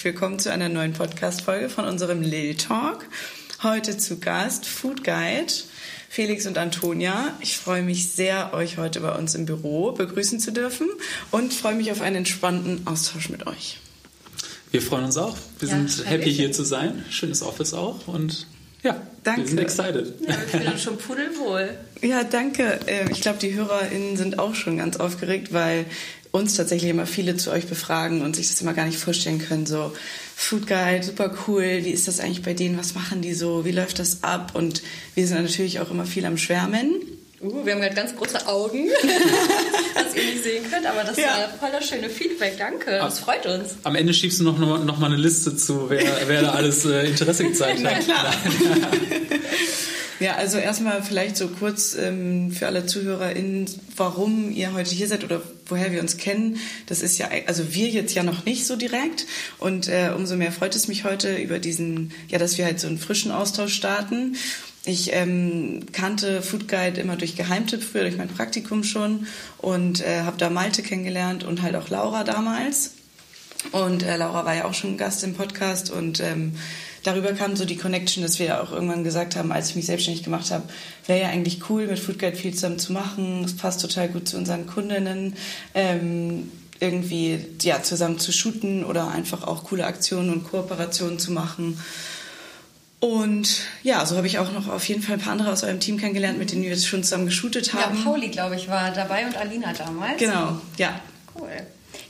herzlich willkommen zu einer neuen Podcast-Folge von unserem Lil Talk. Heute zu Gast Food Guide Felix und Antonia. Ich freue mich sehr, euch heute bei uns im Büro begrüßen zu dürfen und freue mich auf einen entspannten Austausch mit euch. Wir freuen uns auch. Wir ja, sind happy hier zu sein. Schönes Office auch und ja, danke. wir sind excited. Ja, wir fühlen uns schon pudelwohl. Ja, danke. Ähm, ich glaube, die HörerInnen sind auch schon ganz aufgeregt, weil uns tatsächlich immer viele zu euch befragen und sich das immer gar nicht vorstellen können. So, Food Guide, super cool. Wie ist das eigentlich bei denen? Was machen die so? Wie läuft das ab? Und wir sind natürlich auch immer viel am Schwärmen. Uh, wir haben gerade ganz große Augen, was ihr nicht sehen könnt, aber das ja. war voll das schöne Feedback. Danke, das freut uns. Am Ende schiebst du noch, noch, noch mal eine Liste zu, wer, wer da alles äh, Interesse gezeigt hat. Na klar. Ja, also erstmal vielleicht so kurz ähm, für alle ZuhörerInnen, warum ihr heute hier seid oder woher wir uns kennen. Das ist ja, also wir jetzt ja noch nicht so direkt und äh, umso mehr freut es mich heute über diesen, ja, dass wir halt so einen frischen Austausch starten. Ich ähm, kannte Food Guide immer durch Geheimtipp früher, durch mein Praktikum schon und äh, habe da Malte kennengelernt und halt auch Laura damals. Und äh, Laura war ja auch schon Gast im Podcast und ähm, darüber kam so die Connection, dass wir auch irgendwann gesagt haben, als ich mich selbstständig gemacht habe, wäre ja eigentlich cool, mit Food Guide viel zusammen zu machen. Es passt total gut zu unseren Kundinnen. Ähm, irgendwie ja, zusammen zu shooten oder einfach auch coole Aktionen und Kooperationen zu machen. Und ja, so habe ich auch noch auf jeden Fall ein paar andere aus eurem Team kennengelernt, mit denen wir jetzt schon zusammen geshootet haben. Ja, Pauli, glaube ich, war dabei und Alina damals. Genau, ja. Cool.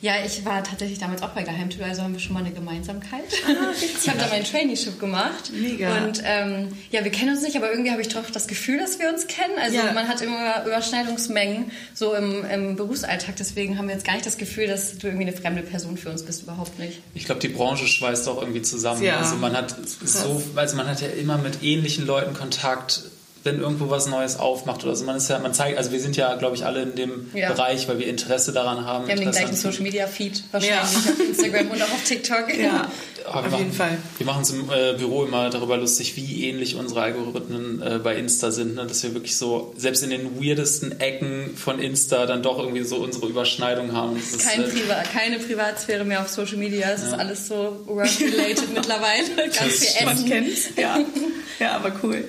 Ja, ich war tatsächlich damals auch bei Geheimtour, also haben wir schon mal eine Gemeinsamkeit. Ah, ich habe da mein Traineeship gemacht. Mega. Und ähm, ja, wir kennen uns nicht, aber irgendwie habe ich doch das Gefühl, dass wir uns kennen. Also ja. man hat immer Überschneidungsmengen so im, im, Berufsalltag. Deswegen haben wir jetzt gar nicht das Gefühl, dass du irgendwie eine fremde Person für uns bist, überhaupt nicht. Ich glaube, die Branche schweißt auch irgendwie zusammen. Ja. Also man hat so, also man hat ja immer mit ähnlichen Leuten Kontakt wenn irgendwo was Neues aufmacht oder so. Man ist ja, man zeigt, also wir sind ja, glaube ich, alle in dem ja. Bereich, weil wir Interesse daran haben. Wir haben den gleichen Social Media Feed wahrscheinlich ja. auf Instagram und auch auf TikTok. Ja, auf machen, jeden Fall. Wir machen uns im äh, Büro immer darüber lustig, wie ähnlich unsere Algorithmen äh, bei Insta sind, ne? dass wir wirklich so, selbst in den weirdesten Ecken von Insta dann doch irgendwie so unsere Überschneidung haben. Ist, Kein äh, Priva keine Privatsphäre mehr auf Social Media, es ist alles so work-related mittlerweile. Ganz viel Essen. Man kennt's, ja. ja, aber cool.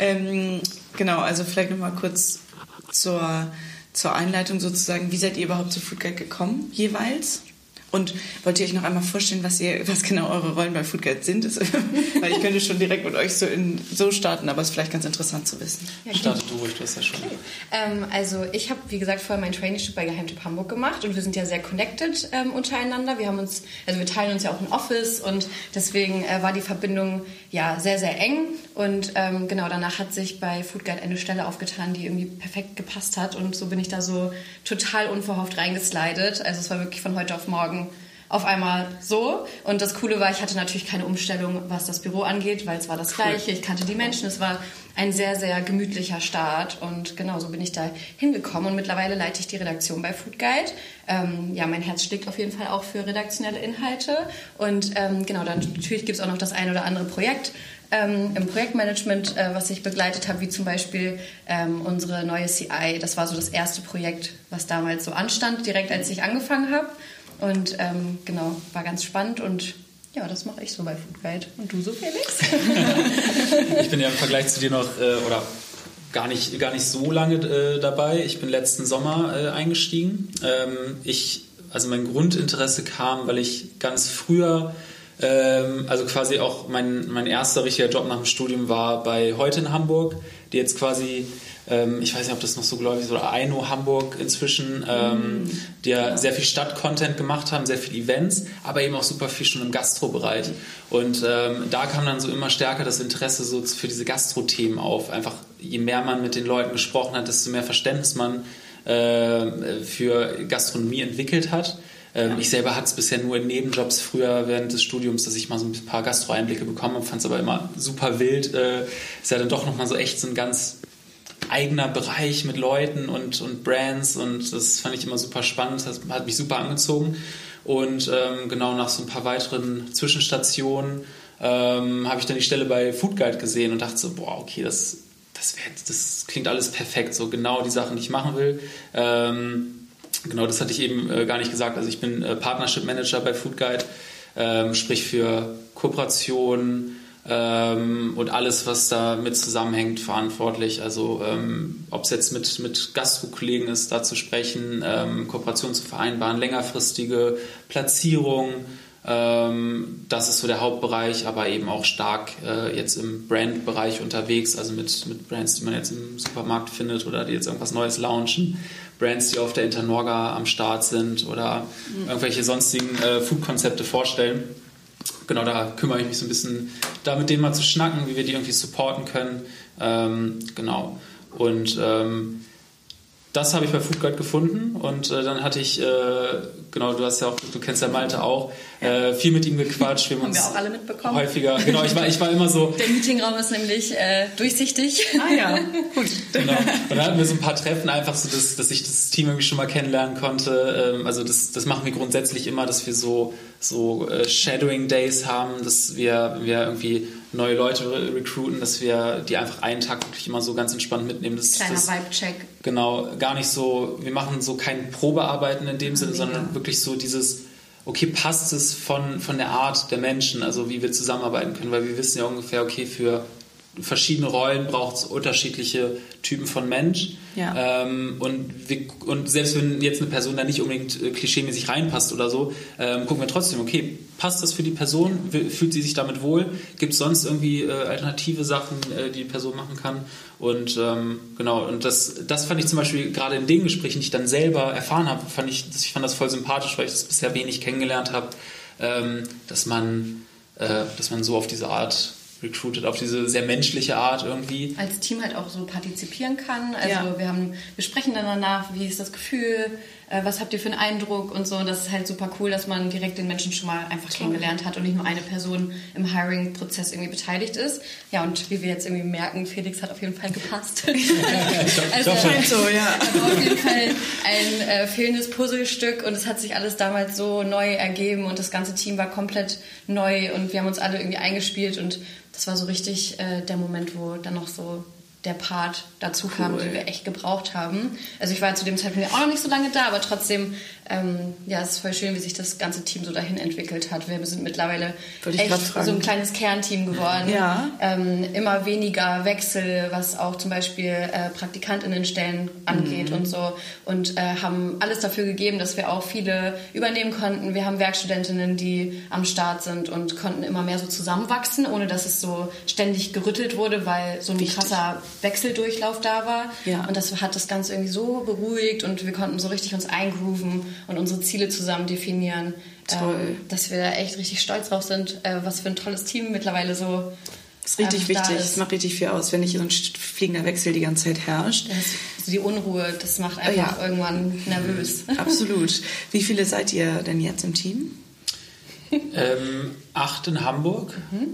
Ähm, genau, also vielleicht nochmal kurz zur, zur Einleitung sozusagen. Wie seid ihr überhaupt zu Foodguide gekommen, jeweils? Und wollt ihr euch noch einmal vorstellen, was, ihr, was genau eure Rollen bei Foodguide sind? Weil ich könnte schon direkt mit euch so, in, so starten, aber es ist vielleicht ganz interessant zu wissen. Ja, Startet du ruhig, du hast ja schon. Okay. Ähm, also ich habe, wie gesagt, vorher mein Traineeship bei Geheimtipp Hamburg gemacht und wir sind ja sehr connected ähm, untereinander. Wir haben uns, also wir teilen uns ja auch ein Office und deswegen äh, war die Verbindung ja sehr, sehr eng. Und ähm, genau danach hat sich bei Foodguide eine Stelle aufgetan, die irgendwie perfekt gepasst hat und so bin ich da so total unverhofft reingeslidet. Also es war wirklich von heute auf morgen auf einmal so. Und das Coole war, ich hatte natürlich keine Umstellung, was das Büro angeht, weil es war das cool. Gleiche. Ich kannte die Menschen. Es war ein sehr, sehr gemütlicher Start. Und genau so bin ich da hingekommen. Und mittlerweile leite ich die Redaktion bei Food Guide. Ähm, ja, mein Herz schlägt auf jeden Fall auch für redaktionelle Inhalte. Und ähm, genau, dann natürlich gibt es auch noch das ein oder andere Projekt. Ähm, im Projektmanagement, äh, was ich begleitet habe, wie zum Beispiel ähm, unsere neue CI. Das war so das erste Projekt, was damals so anstand, direkt als ich angefangen habe. Und ähm, genau, war ganz spannend und ja, das mache ich so bei Food. Und du so, Felix? ich bin ja im Vergleich zu dir noch, äh, oder gar nicht, gar nicht so lange äh, dabei. Ich bin letzten Sommer äh, eingestiegen. Ähm, ich, also mein Grundinteresse kam, weil ich ganz früher, also quasi auch mein, mein erster richtiger Job nach dem Studium war bei Heute in Hamburg, die jetzt quasi ähm, ich weiß nicht, ob das noch so gläubig ist, oder Aino Hamburg inzwischen, ähm, mhm. die ja sehr viel Stadtcontent gemacht haben, sehr viele Events, aber eben auch super viel schon im Gastrobereich. Und ähm, da kam dann so immer stärker das Interesse so für diese Gastro-Themen auf. Einfach je mehr man mit den Leuten gesprochen hat, desto mehr Verständnis man äh, für Gastronomie entwickelt hat. Ähm. Ich selber hatte es bisher nur in Nebenjobs früher während des Studiums, dass ich mal so ein paar Gastro-Einblicke bekommen habe, fand es aber immer super wild. Äh, ist ja dann doch nochmal so echt so ein ganz eigener Bereich mit Leuten und, und Brands und das fand ich immer super spannend, das hat mich super angezogen. Und ähm, genau nach so ein paar weiteren Zwischenstationen ähm, habe ich dann die Stelle bei Food Guide gesehen und dachte so, boah, okay, das, das, wär, das klingt alles perfekt, so genau die Sachen, die ich machen will. Ähm, genau, das hatte ich eben äh, gar nicht gesagt. Also ich bin äh, Partnership Manager bei Food Guide ähm, sprich für Kooperation ähm, und alles, was da mit zusammenhängt, verantwortlich. Also ähm, ob es jetzt mit, mit Gastro-Kollegen ist, da zu sprechen, ähm, Kooperation zu vereinbaren, längerfristige Platzierung, ähm, das ist so der Hauptbereich, aber eben auch stark äh, jetzt im Brand-Bereich unterwegs, also mit, mit Brands, die man jetzt im Supermarkt findet oder die jetzt irgendwas Neues launchen. Brands, die auf der Internorga am Start sind oder mhm. irgendwelche sonstigen äh, Food-Konzepte vorstellen. Genau, da kümmere ich mich so ein bisschen, da mit denen mal zu schnacken, wie wir die irgendwie supporten können. Ähm, genau. Und ähm, das habe ich bei Foodguide gefunden und äh, dann hatte ich, äh, genau, du hast ja auch, du kennst ja Malte auch, äh, viel mit ihm gequatscht. Wir haben, haben wir auch alle mitbekommen. Häufiger, genau, ich war, ich war immer so. Der Meetingraum ist nämlich äh, durchsichtig. Ah ja, gut. Genau. Und dann hatten wir so ein paar Treffen einfach so, dass, dass ich das Team irgendwie schon mal kennenlernen konnte. Ähm, also das, das machen wir grundsätzlich immer, dass wir so, so äh, Shadowing Days haben, dass wir, wir irgendwie neue Leute recruiten, dass wir die einfach einen Tag wirklich immer so ganz entspannt mitnehmen. Das, Kleiner Vibe-Check. Genau, gar nicht so, wir machen so kein Probearbeiten in dem Sinne, sondern wirklich so dieses, okay, passt es von, von der Art der Menschen, also wie wir zusammenarbeiten können, weil wir wissen ja ungefähr, okay, für verschiedene Rollen braucht es unterschiedliche Typen von Mensch. Ja. Ähm, und, wir, und selbst wenn jetzt eine Person da nicht unbedingt äh, klischeemäßig reinpasst oder so, ähm, gucken wir trotzdem, okay, passt das für die Person? Fühlt sie sich damit wohl? Gibt es sonst irgendwie äh, alternative Sachen, äh, die die Person machen kann? Und ähm, genau, und das, das fand ich zum Beispiel gerade in den Gesprächen, die ich dann selber erfahren habe, fand ich, ich fand das voll sympathisch, weil ich das bisher wenig kennengelernt habe, ähm, dass man, äh, dass man so auf diese Art recruited auf diese sehr menschliche Art irgendwie. Als Team halt auch so partizipieren kann. Also ja. wir haben, wir sprechen dann danach, wie ist das Gefühl, äh, was habt ihr für einen Eindruck und so. Und das ist halt super cool, dass man direkt den Menschen schon mal einfach Toll. kennengelernt hat und nicht nur eine Person im Hiring-Prozess irgendwie beteiligt ist. Ja, und wie wir jetzt irgendwie merken, Felix hat auf jeden Fall gepasst. also, scheint so, ja. war auf jeden Fall ein äh, fehlendes Puzzlestück und es hat sich alles damals so neu ergeben und das ganze Team war komplett neu und wir haben uns alle irgendwie eingespielt und das war so richtig äh, der Moment, wo dann noch so der Part dazu kam, den wir echt gebraucht haben. Also ich war zu dem Zeitpunkt auch noch nicht so lange da, aber trotzdem, ähm, ja, es ist voll schön, wie sich das ganze Team so dahin entwickelt hat. Wir sind mittlerweile echt so ein kleines Kernteam geworden. Ja. Ähm, immer weniger Wechsel, was auch zum Beispiel äh, Praktikantinnenstellen angeht mhm. und so. Und äh, haben alles dafür gegeben, dass wir auch viele übernehmen konnten. Wir haben Werkstudentinnen, die am Start sind und konnten immer mehr so zusammenwachsen, ohne dass es so ständig gerüttelt wurde, weil so ein Wichtig. krasser Wechseldurchlauf da war. Ja. Und das hat das Ganze irgendwie so beruhigt und wir konnten so richtig uns eingrooven und unsere Ziele zusammen definieren. Ähm, dass wir da echt richtig stolz drauf sind, äh, was für ein tolles Team mittlerweile so das ist richtig wichtig. Das macht richtig viel aus, wenn nicht so ein fliegender Wechsel die ganze Zeit herrscht. Das, die Unruhe, das macht einfach ja. irgendwann nervös. Absolut. Wie viele seid ihr denn jetzt im Team? Ähm, acht in Hamburg. Mhm.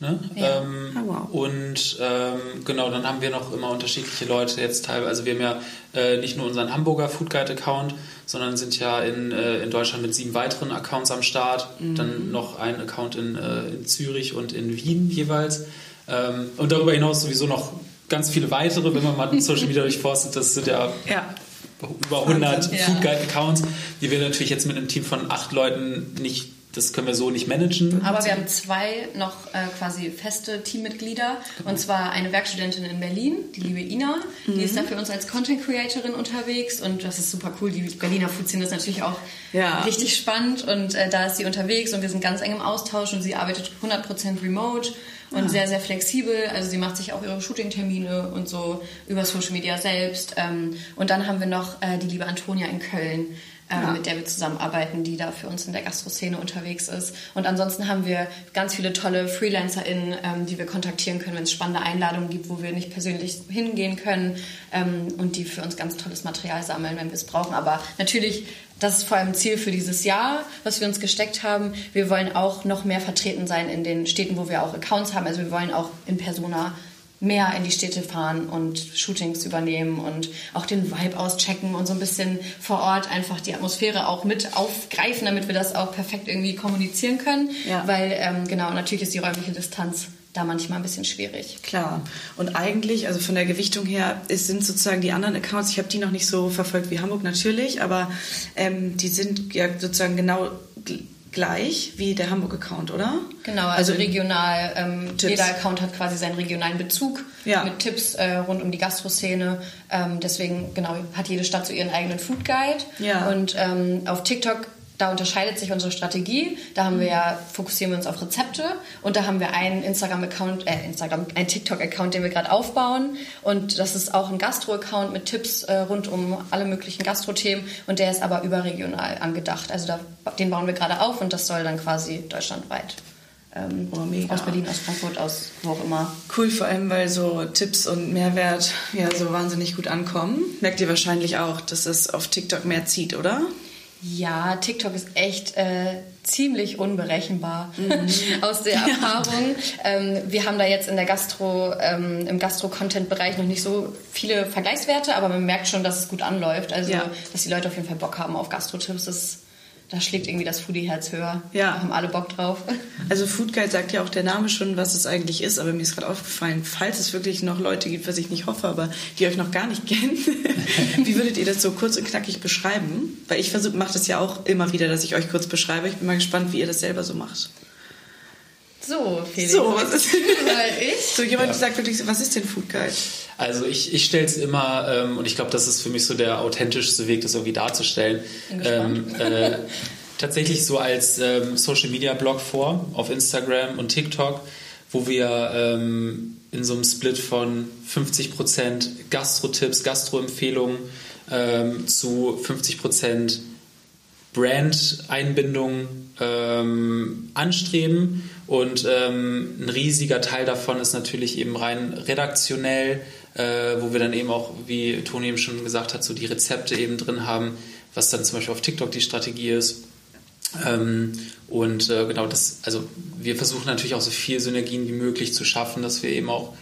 Ne? Ja. Ähm, oh, wow. Und ähm, genau, dann haben wir noch immer unterschiedliche Leute jetzt teilweise. Also wir haben ja äh, nicht nur unseren Hamburger Food Guide Account, sondern sind ja in, äh, in Deutschland mit sieben weiteren Accounts am Start. Mhm. Dann noch ein Account in, äh, in Zürich und in Wien jeweils. Ähm, und darüber hinaus sowieso noch ganz viele weitere, wenn man mal Social Media durchforstet. Das sind ja, ja. über 100 ja. Food Guide Accounts, die wir natürlich jetzt mit einem Team von acht Leuten nicht das können wir so nicht managen. Aber wir haben zwei noch äh, quasi feste Teammitglieder. Und zwar eine Werkstudentin in Berlin, die liebe Ina. Mhm. Die ist da für uns als Content Creatorin unterwegs. Und das ist super cool. Die Berliner Food-Szene ist natürlich auch ja. richtig spannend. Und äh, da ist sie unterwegs und wir sind ganz eng im Austausch. Und sie arbeitet 100% remote und ah. sehr, sehr flexibel. Also sie macht sich auch ihre Shooting-Termine und so über Social Media selbst. Ähm, und dann haben wir noch äh, die liebe Antonia in Köln ähm, ja. mit der wir zusammenarbeiten, die da für uns in der Gastroszene unterwegs ist. Und ansonsten haben wir ganz viele tolle FreelancerInnen, ähm, die wir kontaktieren können, wenn es spannende Einladungen gibt, wo wir nicht persönlich hingehen können ähm, und die für uns ganz tolles Material sammeln, wenn wir es brauchen. Aber natürlich das ist vor allem Ziel für dieses Jahr, was wir uns gesteckt haben. Wir wollen auch noch mehr vertreten sein in den Städten, wo wir auch Accounts haben. Also wir wollen auch in Persona mehr in die Städte fahren und Shootings übernehmen und auch den Vibe auschecken und so ein bisschen vor Ort einfach die Atmosphäre auch mit aufgreifen, damit wir das auch perfekt irgendwie kommunizieren können. Ja. Weil ähm, genau, natürlich ist die räumliche Distanz da manchmal ein bisschen schwierig. Klar. Und eigentlich, also von der Gewichtung her, es sind sozusagen die anderen Accounts, ich habe die noch nicht so verfolgt wie Hamburg natürlich, aber ähm, die sind ja sozusagen genau gleich wie der Hamburg-Account, oder? Genau, also, also regional. Ähm, jeder Account hat quasi seinen regionalen Bezug ja. mit Tipps äh, rund um die Gastroszene. Ähm, deswegen, genau, hat jede Stadt so ihren eigenen Food Guide. Ja. Und ähm, auf TikTok da unterscheidet sich unsere Strategie. Da haben wir ja, fokussieren wir uns auf Rezepte und da haben wir einen Instagram-Account, äh, Instagram, einen TikTok-Account, den wir gerade aufbauen. Und das ist auch ein Gastro-Account mit Tipps äh, rund um alle möglichen Gastro-Themen und der ist aber überregional angedacht. Also da, den bauen wir gerade auf und das soll dann quasi deutschlandweit ähm, oh, aus Berlin, aus Frankfurt, aus wo auch immer. Cool, vor allem, weil so Tipps und Mehrwert ja so wahnsinnig gut ankommen. Merkt ihr wahrscheinlich auch, dass es auf TikTok mehr zieht, oder? Ja, TikTok ist echt äh, ziemlich unberechenbar mhm. aus der Erfahrung. Ja. Ähm, wir haben da jetzt in der Gastro, ähm, im Gastro-Content-Bereich noch nicht so viele Vergleichswerte, aber man merkt schon, dass es gut anläuft. Also, ja. dass die Leute auf jeden Fall Bock haben auf Gastro-Tipps. Das da schlägt irgendwie das Foodie-Herz höher. Ja. Da haben alle Bock drauf. Also Food Guide sagt ja auch der Name schon, was es eigentlich ist, aber mir ist gerade aufgefallen, falls es wirklich noch Leute gibt, was ich nicht hoffe, aber die euch noch gar nicht kennen, wie würdet ihr das so kurz und knackig beschreiben? Weil ich mache das ja auch immer wieder, dass ich euch kurz beschreibe. Ich bin mal gespannt, wie ihr das selber so macht. So, Felix. So, was ist ich? So, jemand ja. sagt wirklich, was ist denn Food Guide? Also ich, ich stelle es immer, ähm, und ich glaube, das ist für mich so der authentischste Weg, das irgendwie darzustellen. Ähm, äh, tatsächlich so als ähm, Social Media Blog vor auf Instagram und TikTok, wo wir ähm, in so einem Split von 50% Gastro-Tipps, Gastro-Empfehlungen ähm, zu 50% Brand-Einbindung ähm, anstreben. Und ähm, ein riesiger Teil davon ist natürlich eben rein redaktionell äh, wo wir dann eben auch, wie Toni eben schon gesagt hat, so die Rezepte eben drin haben, was dann zum Beispiel auf TikTok die Strategie ist. Ähm, und äh, genau das, also wir versuchen natürlich auch so viel Synergien wie möglich zu schaffen, dass wir eben auch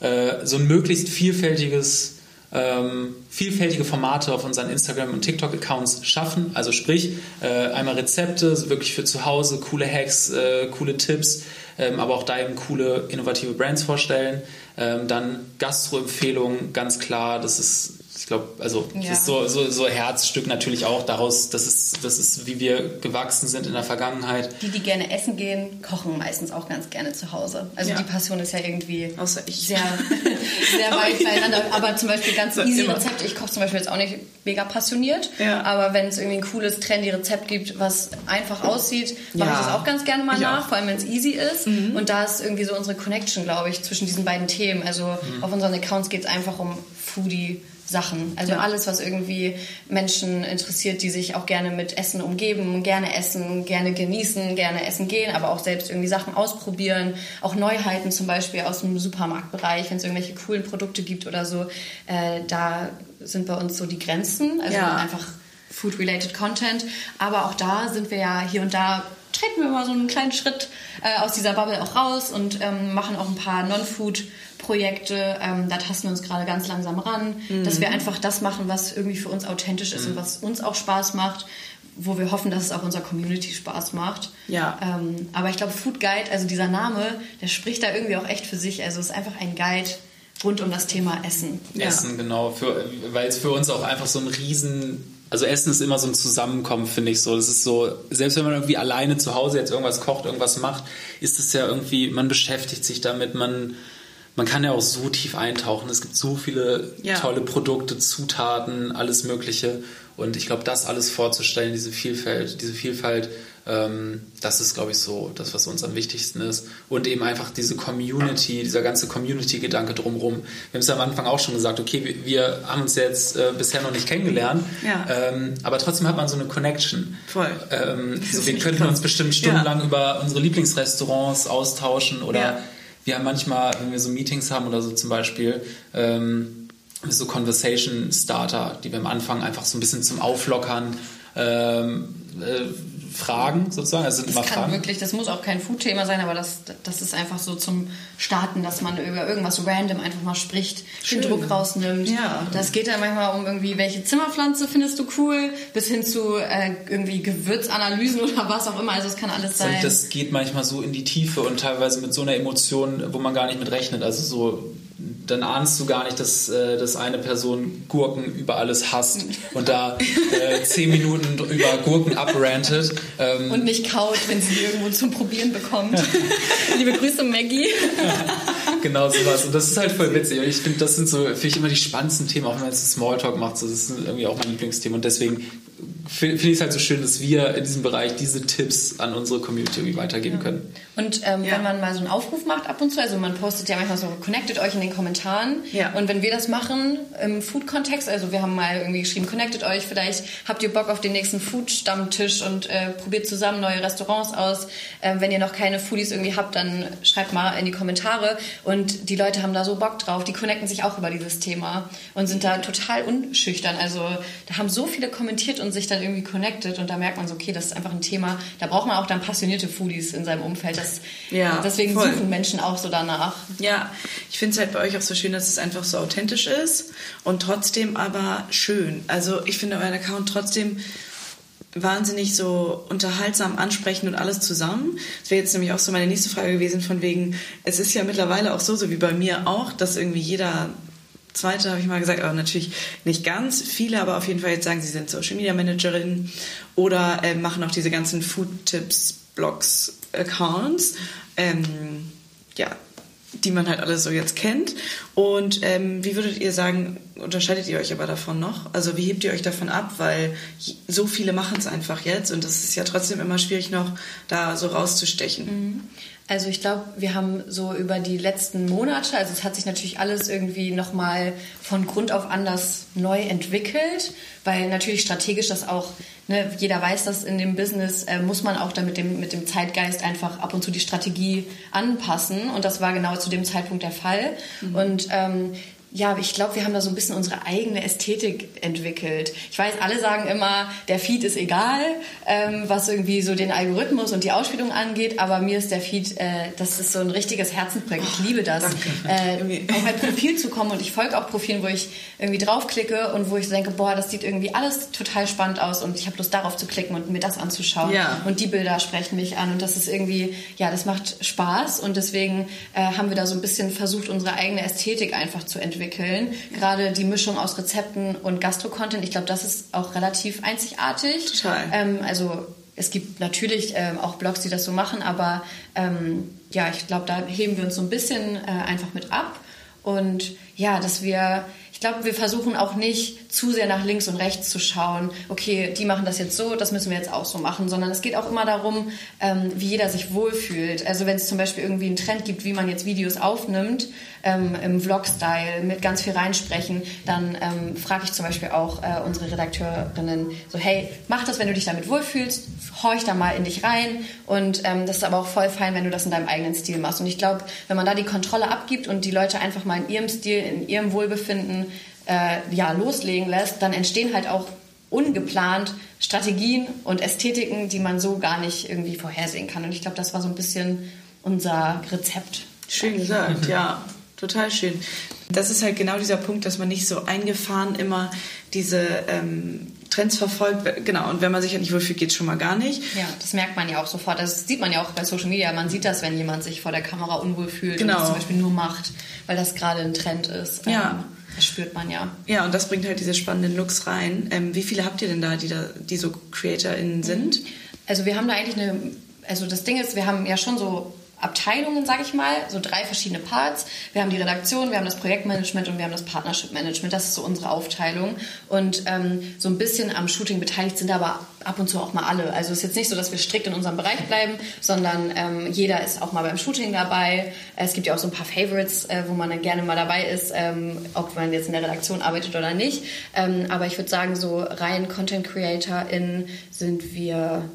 äh, so ein möglichst vielfältiges ähm, vielfältige Formate auf unseren Instagram- und TikTok-Accounts schaffen. Also sprich, äh, einmal Rezepte, wirklich für zu Hause, coole Hacks, äh, coole Tipps, ähm, aber auch da eben coole, innovative Brands vorstellen. Ähm, dann Gastro-Empfehlungen, ganz klar, das ist ich glaube, also ja. das ist so, so, so Herzstück natürlich auch daraus, das ist, das ist, wie wir gewachsen sind in der Vergangenheit. Die, die gerne essen gehen, kochen meistens auch ganz gerne zu Hause. Also ja. die Passion ist ja irgendwie Außer ich. sehr, sehr weit beieinander. Aber zum Beispiel ganz easy Immer. Rezepte. Ich koche zum Beispiel jetzt auch nicht mega passioniert, ja. aber wenn es irgendwie ein cooles, trendy Rezept gibt, was einfach aussieht, mache ich das auch ganz gerne mal ich nach, auch. vor allem wenn es easy ist. Mhm. Und da ist irgendwie so unsere Connection, glaube ich, zwischen diesen beiden Themen. Also mhm. auf unseren Accounts geht es einfach um Foodie Sachen. Also ja. alles, was irgendwie Menschen interessiert, die sich auch gerne mit Essen umgeben, gerne essen, gerne genießen, gerne essen gehen, aber auch selbst irgendwie Sachen ausprobieren. Auch Neuheiten zum Beispiel aus dem Supermarktbereich, wenn es irgendwelche coolen Produkte gibt oder so. Äh, da sind bei uns so die Grenzen. Also ja. einfach Food-related Content. Aber auch da sind wir ja hier und da treten wir mal so einen kleinen Schritt äh, aus dieser Bubble auch raus und ähm, machen auch ein paar Non-Food-Projekte. Ähm, da tasten wir uns gerade ganz langsam ran, mhm. dass wir einfach das machen, was irgendwie für uns authentisch ist mhm. und was uns auch Spaß macht wo wir hoffen, dass es auch unserer Community Spaß macht. Ja. Ähm, aber ich glaube, Food Guide, also dieser Name, der spricht da irgendwie auch echt für sich. Also es ist einfach ein Guide rund um das Thema Essen. Essen, ja. genau. weil es für uns auch einfach so ein riesen also Essen ist immer so ein Zusammenkommen, finde ich so. Das ist so, selbst wenn man irgendwie alleine zu Hause jetzt irgendwas kocht, irgendwas macht, ist es ja irgendwie, man beschäftigt sich damit, man, man kann ja auch so tief eintauchen. Es gibt so viele ja. tolle Produkte, Zutaten, alles Mögliche. Und ich glaube, das alles vorzustellen, diese Vielfalt, diese Vielfalt, ähm, das ist, glaube ich, so das, was uns am wichtigsten ist. Und eben einfach diese Community, dieser ganze Community-Gedanke drumherum. Wir haben es ja am Anfang auch schon gesagt, okay, wir, wir haben uns jetzt äh, bisher noch nicht kennengelernt, ja. ähm, aber trotzdem hat man so eine Connection. Voll. Ähm, so wir könnten uns bestimmt stundenlang ja. über unsere Lieblingsrestaurants austauschen oder ja. Wir haben manchmal, wenn wir so Meetings haben oder so zum Beispiel, ähm, so Conversation Starter, die wir am Anfang einfach so ein bisschen zum Auflockern ähm, äh, Fragen sozusagen. Also sind das immer kann Fragen. wirklich, das muss auch kein Food-Thema sein, aber das, das ist einfach so zum Starten, dass man über irgendwas random einfach mal spricht, Schön. den Druck rausnimmt. Ja. Das geht ja manchmal um irgendwie, welche Zimmerpflanze findest du cool, bis hin zu äh, irgendwie Gewürzanalysen oder was auch immer. Also es kann alles sein. Und das geht manchmal so in die Tiefe und teilweise mit so einer Emotion, wo man gar nicht mit rechnet. Also so dann ahnst du gar nicht, dass, äh, dass eine Person Gurken über alles hasst und da äh, zehn Minuten über Gurken abrantet. Ähm, und nicht kaut, wenn sie irgendwo zum Probieren bekommt. Liebe Grüße, Maggie. genau sowas. Und das ist halt voll witzig. Und ich finde, das sind so, finde ich immer die spannendsten Themen, auch wenn man jetzt Smalltalk macht. Das ist irgendwie auch mein Lieblingsthema. Und deswegen finde ich es halt so schön, dass wir in diesem Bereich diese Tipps an unsere Community irgendwie weitergeben ja. können. Und ähm, ja. wenn man mal so einen Aufruf macht ab und zu, also man postet ja manchmal so, connectet euch in den Kommentaren. Ja. Und wenn wir das machen im Food-Kontext, also wir haben mal irgendwie geschrieben, connectet euch, vielleicht habt ihr Bock auf den nächsten Food-Stammtisch und äh, probiert zusammen neue Restaurants aus. Äh, wenn ihr noch keine Foodies irgendwie habt, dann schreibt mal in die Kommentare. Und die Leute haben da so Bock drauf, die connecten sich auch über dieses Thema und sind da total unschüchtern. Also da haben so viele kommentiert und sich dann irgendwie connected und da merkt man so, okay, das ist einfach ein Thema, da braucht man auch dann passionierte Foodies in seinem Umfeld. Das, ja, deswegen voll. suchen Menschen auch so danach. Ja, ich finde es halt bei euch auch so schön, dass es einfach so authentisch ist und trotzdem aber schön. Also ich finde euren Account trotzdem wahnsinnig so unterhaltsam, ansprechend und alles zusammen. Das wäre jetzt nämlich auch so meine nächste Frage gewesen von wegen, es ist ja mittlerweile auch so, so wie bei mir auch, dass irgendwie jeder zweite habe ich mal gesagt, aber natürlich nicht ganz. Viele aber auf jeden Fall jetzt sagen, sie sind Social Media Managerin oder äh, machen auch diese ganzen Food Tips, Blogs, Accounts. Ähm, ja, die man halt alle so jetzt kennt. Und ähm, wie würdet ihr sagen, unterscheidet ihr euch aber davon noch? Also wie hebt ihr euch davon ab? Weil so viele machen es einfach jetzt und es ist ja trotzdem immer schwierig noch, da so rauszustechen. Mhm. Also ich glaube, wir haben so über die letzten Monate, also es hat sich natürlich alles irgendwie nochmal von Grund auf anders neu entwickelt, weil natürlich strategisch das auch, ne, jeder weiß, dass in dem Business äh, muss man auch dann mit dem, mit dem Zeitgeist einfach ab und zu die Strategie anpassen und das war genau zu dem Zeitpunkt der Fall. Mhm. Und ähm, ja, ich glaube, wir haben da so ein bisschen unsere eigene Ästhetik entwickelt. Ich weiß, alle sagen immer, der Feed ist egal, ähm, was irgendwie so den Algorithmus und die Ausspielung angeht, aber mir ist der Feed, äh, das ist so ein richtiges Herzensprojekt. Ich liebe das, äh, auf ein Profil zu kommen und ich folge auch Profilen, wo ich irgendwie draufklicke und wo ich denke, boah, das sieht irgendwie alles total spannend aus und ich habe Lust darauf zu klicken und mir das anzuschauen. Ja. Und die Bilder sprechen mich an und das ist irgendwie, ja, das macht Spaß und deswegen äh, haben wir da so ein bisschen versucht, unsere eigene Ästhetik einfach zu entwickeln entwickeln. Gerade die Mischung aus Rezepten und Gastro-Content, ich glaube, das ist auch relativ einzigartig. Total. Ähm, also es gibt natürlich ähm, auch Blogs, die das so machen, aber ähm, ja, ich glaube, da heben wir uns so ein bisschen äh, einfach mit ab. Und ja, dass wir ich glaube, wir versuchen auch nicht zu sehr nach links und rechts zu schauen, okay, die machen das jetzt so, das müssen wir jetzt auch so machen, sondern es geht auch immer darum, ähm, wie jeder sich wohlfühlt. Also wenn es zum Beispiel irgendwie einen Trend gibt, wie man jetzt Videos aufnimmt, ähm, im Vlog-Style, mit ganz viel reinsprechen, dann ähm, frage ich zum Beispiel auch äh, unsere Redakteurinnen so, hey, mach das, wenn du dich damit wohlfühlst, horch da mal in dich rein und ähm, das ist aber auch voll fein, wenn du das in deinem eigenen Stil machst. Und ich glaube, wenn man da die Kontrolle abgibt und die Leute einfach mal in ihrem Stil, in ihrem Wohlbefinden äh, ja, loslegen lässt, dann entstehen halt auch ungeplant Strategien und Ästhetiken, die man so gar nicht irgendwie vorhersehen kann. Und ich glaube, das war so ein bisschen unser Rezept. Schön gesagt, ja. Total schön. Das ist halt genau dieser Punkt, dass man nicht so eingefahren immer diese ähm, Trends verfolgt. Genau, und wenn man sich ja nicht wohlfühlt, geht es schon mal gar nicht. Ja, das merkt man ja auch sofort. Das sieht man ja auch bei Social Media. Man sieht das, wenn jemand sich vor der Kamera unwohl fühlt genau. und das zum Beispiel nur macht, weil das gerade ein Trend ist. Ja. Ähm, das spürt man ja. Ja, und das bringt halt diese spannenden Looks rein. Ähm, wie viele habt ihr denn da, die, da, die so CreatorInnen sind? Also wir haben da eigentlich eine, also das Ding ist, wir haben ja schon so Abteilungen, sage ich mal, so drei verschiedene Parts. Wir haben die Redaktion, wir haben das Projektmanagement und wir haben das Partnership Management. Das ist so unsere Aufteilung. Und ähm, so ein bisschen am Shooting beteiligt sind aber ab und zu auch mal alle. Also es ist jetzt nicht so, dass wir strikt in unserem Bereich bleiben, sondern ähm, jeder ist auch mal beim Shooting dabei. Es gibt ja auch so ein paar Favorites, äh, wo man dann gerne mal dabei ist, ähm, ob man jetzt in der Redaktion arbeitet oder nicht. Ähm, aber ich würde sagen, so rein Content CreatorInnen sind wir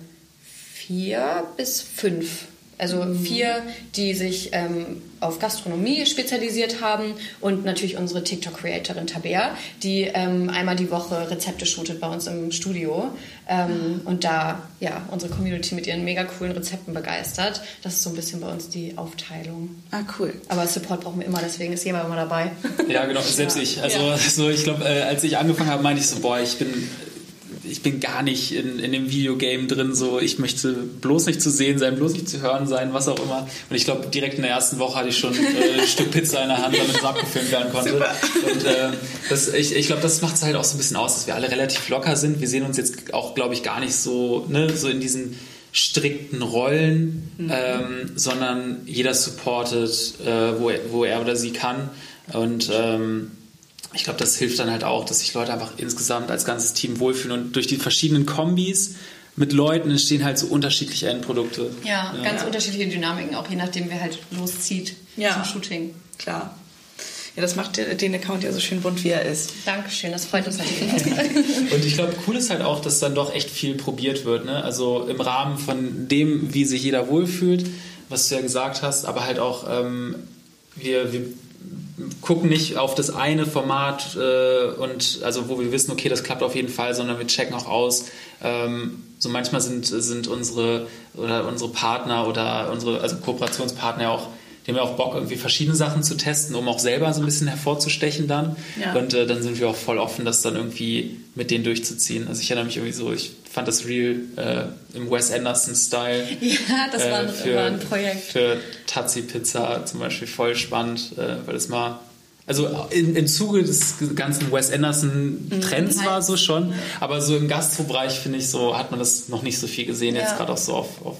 vier bis fünf also mhm. vier, die sich ähm, auf Gastronomie spezialisiert haben und natürlich unsere TikTok-Creatorin Tabea, die ähm, einmal die Woche Rezepte shootet bei uns im Studio ähm, und da ja unsere Community mit ihren mega coolen Rezepten begeistert. Das ist so ein bisschen bei uns die Aufteilung. Ah, cool. Aber Support brauchen wir immer, deswegen ist jemand immer dabei. Ja, genau, selbst ja. ich. Also ja. so, ich glaube, äh, als ich angefangen habe, meinte ich so, boah, ich bin ich bin gar nicht in, in dem Videogame drin, so ich möchte bloß nicht zu sehen sein, bloß nicht zu hören sein, was auch immer. Und ich glaube, direkt in der ersten Woche hatte ich schon äh, ein Stück Pizza in der Hand, damit es abgefilmt werden konnte. Super. Und äh, das, ich, ich glaube, das macht es halt auch so ein bisschen aus, dass wir alle relativ locker sind. Wir sehen uns jetzt auch, glaube ich, gar nicht so, ne, so in diesen strikten Rollen, mhm. ähm, sondern jeder supportet, äh, wo, er, wo er oder sie kann. Und ähm, ich glaube, das hilft dann halt auch, dass sich Leute einfach insgesamt als ganzes Team wohlfühlen und durch die verschiedenen Kombis mit Leuten entstehen halt so unterschiedliche Endprodukte. Ja, ja. ganz unterschiedliche Dynamiken, auch je nachdem, wer halt loszieht ja. zum Shooting. Klar. Ja, das macht den Account ja so schön bunt, wie er ist. Dankeschön, das freut uns natürlich. und ich glaube, cool ist halt auch, dass dann doch echt viel probiert wird. Ne? Also im Rahmen von dem, wie sich jeder wohlfühlt, was du ja gesagt hast, aber halt auch, ähm, wir, wir gucken nicht auf das eine Format äh, und also wo wir wissen, okay, das klappt auf jeden Fall, sondern wir checken auch aus. Ähm, so manchmal sind, sind unsere oder unsere Partner oder unsere also Kooperationspartner auch die haben ja auch Bock, irgendwie verschiedene Sachen zu testen, um auch selber so ein bisschen hervorzustechen dann. Ja. Und äh, dann sind wir auch voll offen, das dann irgendwie mit denen durchzuziehen. Also ich erinnere mich irgendwie so, ich fand das Real äh, im Wes Anderson-Style. Ja, das äh, war, ein, für, war, ein, Projekt. Für Tazi Pizza zum Beispiel voll spannend, äh, weil es mal also in, im Zuge des ganzen Wes Anderson-Trends mhm. war so schon, aber so im Gastrobereich finde ich so, hat man das noch nicht so viel gesehen, ja. jetzt gerade auch so auf, auf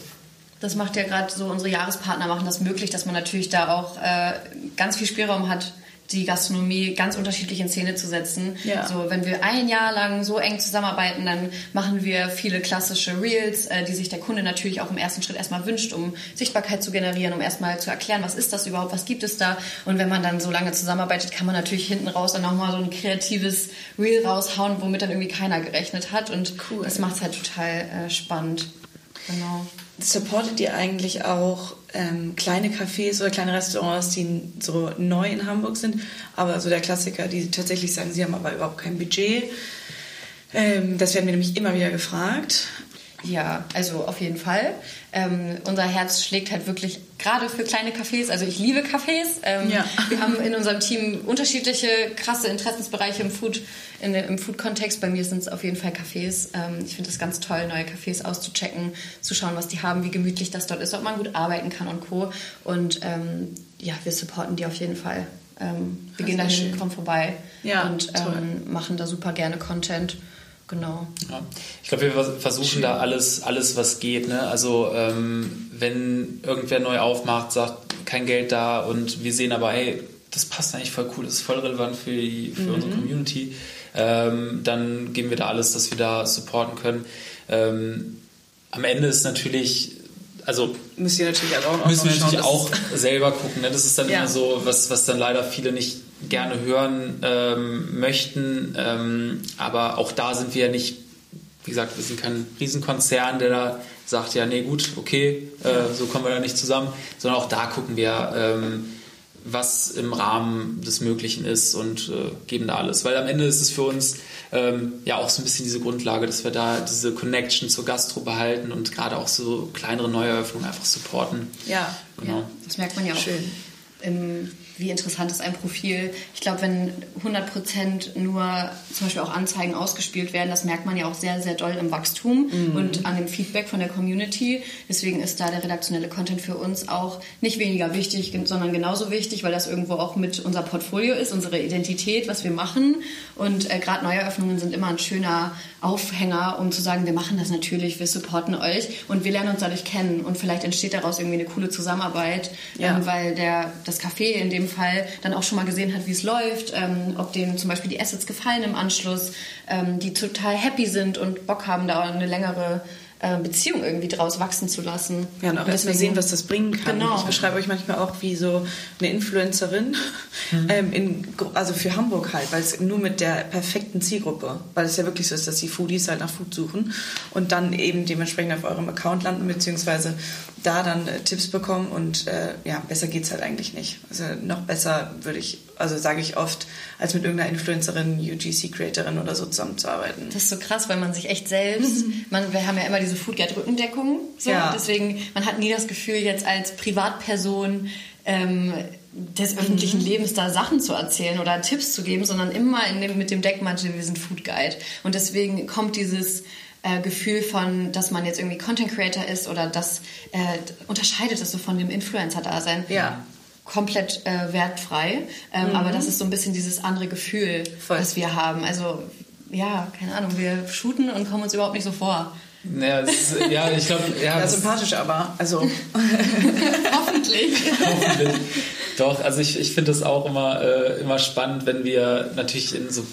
das macht ja gerade so, unsere Jahrespartner machen das möglich, dass man natürlich da auch äh, ganz viel Spielraum hat, die Gastronomie ganz unterschiedlich in Szene zu setzen. Ja. So, wenn wir ein Jahr lang so eng zusammenarbeiten, dann machen wir viele klassische Reels, äh, die sich der Kunde natürlich auch im ersten Schritt erstmal wünscht, um Sichtbarkeit zu generieren, um erstmal zu erklären, was ist das überhaupt, was gibt es da. Und wenn man dann so lange zusammenarbeitet, kann man natürlich hinten raus dann nochmal so ein kreatives Reel raushauen, womit dann irgendwie keiner gerechnet hat. Und cool. das macht es halt total äh, spannend. Genau supportet ihr eigentlich auch ähm, kleine Cafés oder kleine Restaurants, die so neu in Hamburg sind, aber so der Klassiker, die tatsächlich sagen, sie haben aber überhaupt kein Budget. Ähm, das werden wir nämlich immer wieder gefragt. Ja, also auf jeden Fall. Ähm, unser Herz schlägt halt wirklich gerade für kleine Cafés. Also ich liebe Cafés. Ähm, ja. Wir haben in unserem Team unterschiedliche krasse Interessensbereiche im Food, in, im Food-Kontext. Bei mir sind es auf jeden Fall Cafés. Ähm, ich finde es ganz toll, neue Cafés auszuchecken, zu schauen, was die haben, wie gemütlich das dort ist, ob man gut arbeiten kann und Co. Und ähm, ja, wir supporten die auf jeden Fall. Ähm, wir gehen dahin, schön. kommen vorbei ja, und ähm, machen da super gerne Content. Genau. Ja. Ich glaube, wir versuchen Schön. da alles, alles, was geht. Ne? Also ähm, wenn irgendwer neu aufmacht, sagt, kein Geld da und wir sehen aber, hey, das passt eigentlich voll cool, das ist voll relevant für, die, für mhm. unsere Community, ähm, dann geben wir da alles, dass wir da supporten können. Ähm, am Ende ist natürlich also müssen wir natürlich auch, müssen wir natürlich auch selber gucken. Ne? Das ist dann ja. immer so, was, was dann leider viele nicht gerne hören ähm, möchten. Ähm, aber auch da sind wir ja nicht, wie gesagt, wir sind kein Riesenkonzern, der da sagt, ja, nee, gut, okay, äh, so kommen wir da nicht zusammen, sondern auch da gucken wir, ähm, was im Rahmen des Möglichen ist und äh, geben da alles. Weil am Ende ist es für uns ähm, ja auch so ein bisschen diese Grundlage, dass wir da diese Connection zur Gastro behalten und gerade auch so kleinere Neueröffnungen einfach supporten. Ja, genau. Ja, das merkt man ja auch. Schön. Im wie interessant ist ein Profil. Ich glaube, wenn 100% nur zum Beispiel auch Anzeigen ausgespielt werden, das merkt man ja auch sehr, sehr doll im Wachstum mhm. und an dem Feedback von der Community. Deswegen ist da der redaktionelle Content für uns auch nicht weniger wichtig, sondern genauso wichtig, weil das irgendwo auch mit unser Portfolio ist, unsere Identität, was wir machen. Und äh, gerade Neueröffnungen sind immer ein schöner Aufhänger, um zu sagen, wir machen das natürlich, wir supporten euch und wir lernen uns dadurch kennen und vielleicht entsteht daraus irgendwie eine coole Zusammenarbeit, ja. ähm, weil der, das Café in dem Fall dann auch schon mal gesehen hat, wie es läuft, ähm, ob denen zum Beispiel die Assets gefallen im Anschluss, ähm, die total happy sind und Bock haben, da eine längere Beziehung irgendwie draus wachsen zu lassen. Ja, und auch erstmal sehen, was das bringen kann. Genau. Ich beschreibe euch manchmal auch wie so eine Influencerin, mhm. ähm, in, also für Hamburg halt, weil es nur mit der perfekten Zielgruppe, weil es ja wirklich so ist, dass die Foodies halt nach Food suchen und dann eben dementsprechend auf eurem Account landen, beziehungsweise da dann äh, Tipps bekommen und äh, ja, besser geht es halt eigentlich nicht. Also noch besser würde ich, also sage ich oft, als mit irgendeiner Influencerin, UGC-Creatorin oder so zusammenzuarbeiten. Das ist so krass, weil man sich echt selbst, man, wir haben ja immer diese Foodguide-Rückendeckung, so, ja. deswegen, man hat nie das Gefühl, jetzt als Privatperson ähm, des öffentlichen mhm. Lebens da Sachen zu erzählen oder Tipps zu geben, sondern immer dem, mit dem Deckmantel, wir sind Food Guide. Und deswegen kommt dieses äh, Gefühl von, dass man jetzt irgendwie Content Creator ist oder das äh, unterscheidet es so von dem Influencer-Dasein. Ja komplett äh, wertfrei. Ähm, mhm. Aber das ist so ein bisschen dieses andere Gefühl, Voll. was wir haben. Also ja, keine Ahnung, wir shooten und kommen uns überhaupt nicht so vor. Ja, ist, ja ich glaube. Ja, ja, sympathisch aber. Also. Hoffentlich. Hoffentlich. Doch, also ich, ich finde es auch immer, äh, immer spannend, wenn wir natürlich in so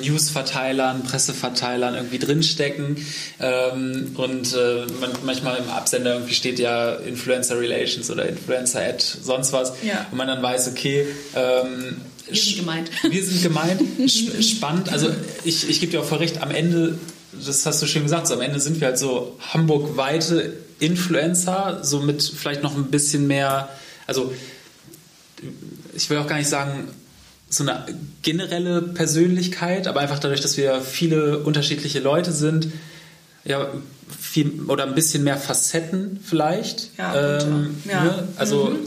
Newsverteilern, Presseverteilern irgendwie drinstecken. Ähm, und äh, man, manchmal im Absender irgendwie steht ja Influencer Relations oder Influencer Ad, sonst was. Ja. Und man dann weiß, okay, ähm, wir sind gemeint. Wir sind gemeint. Spannend. Also ich, ich gebe dir auch voll recht, am Ende, das hast du schön gesagt, so am Ende sind wir halt so Hamburg-weite Influencer, so mit vielleicht noch ein bisschen mehr, also ich will auch gar nicht sagen, so eine generelle Persönlichkeit, aber einfach dadurch, dass wir viele unterschiedliche Leute sind, ja, viel oder ein bisschen mehr Facetten vielleicht. Ja, ähm, ja. Ne? Also mhm.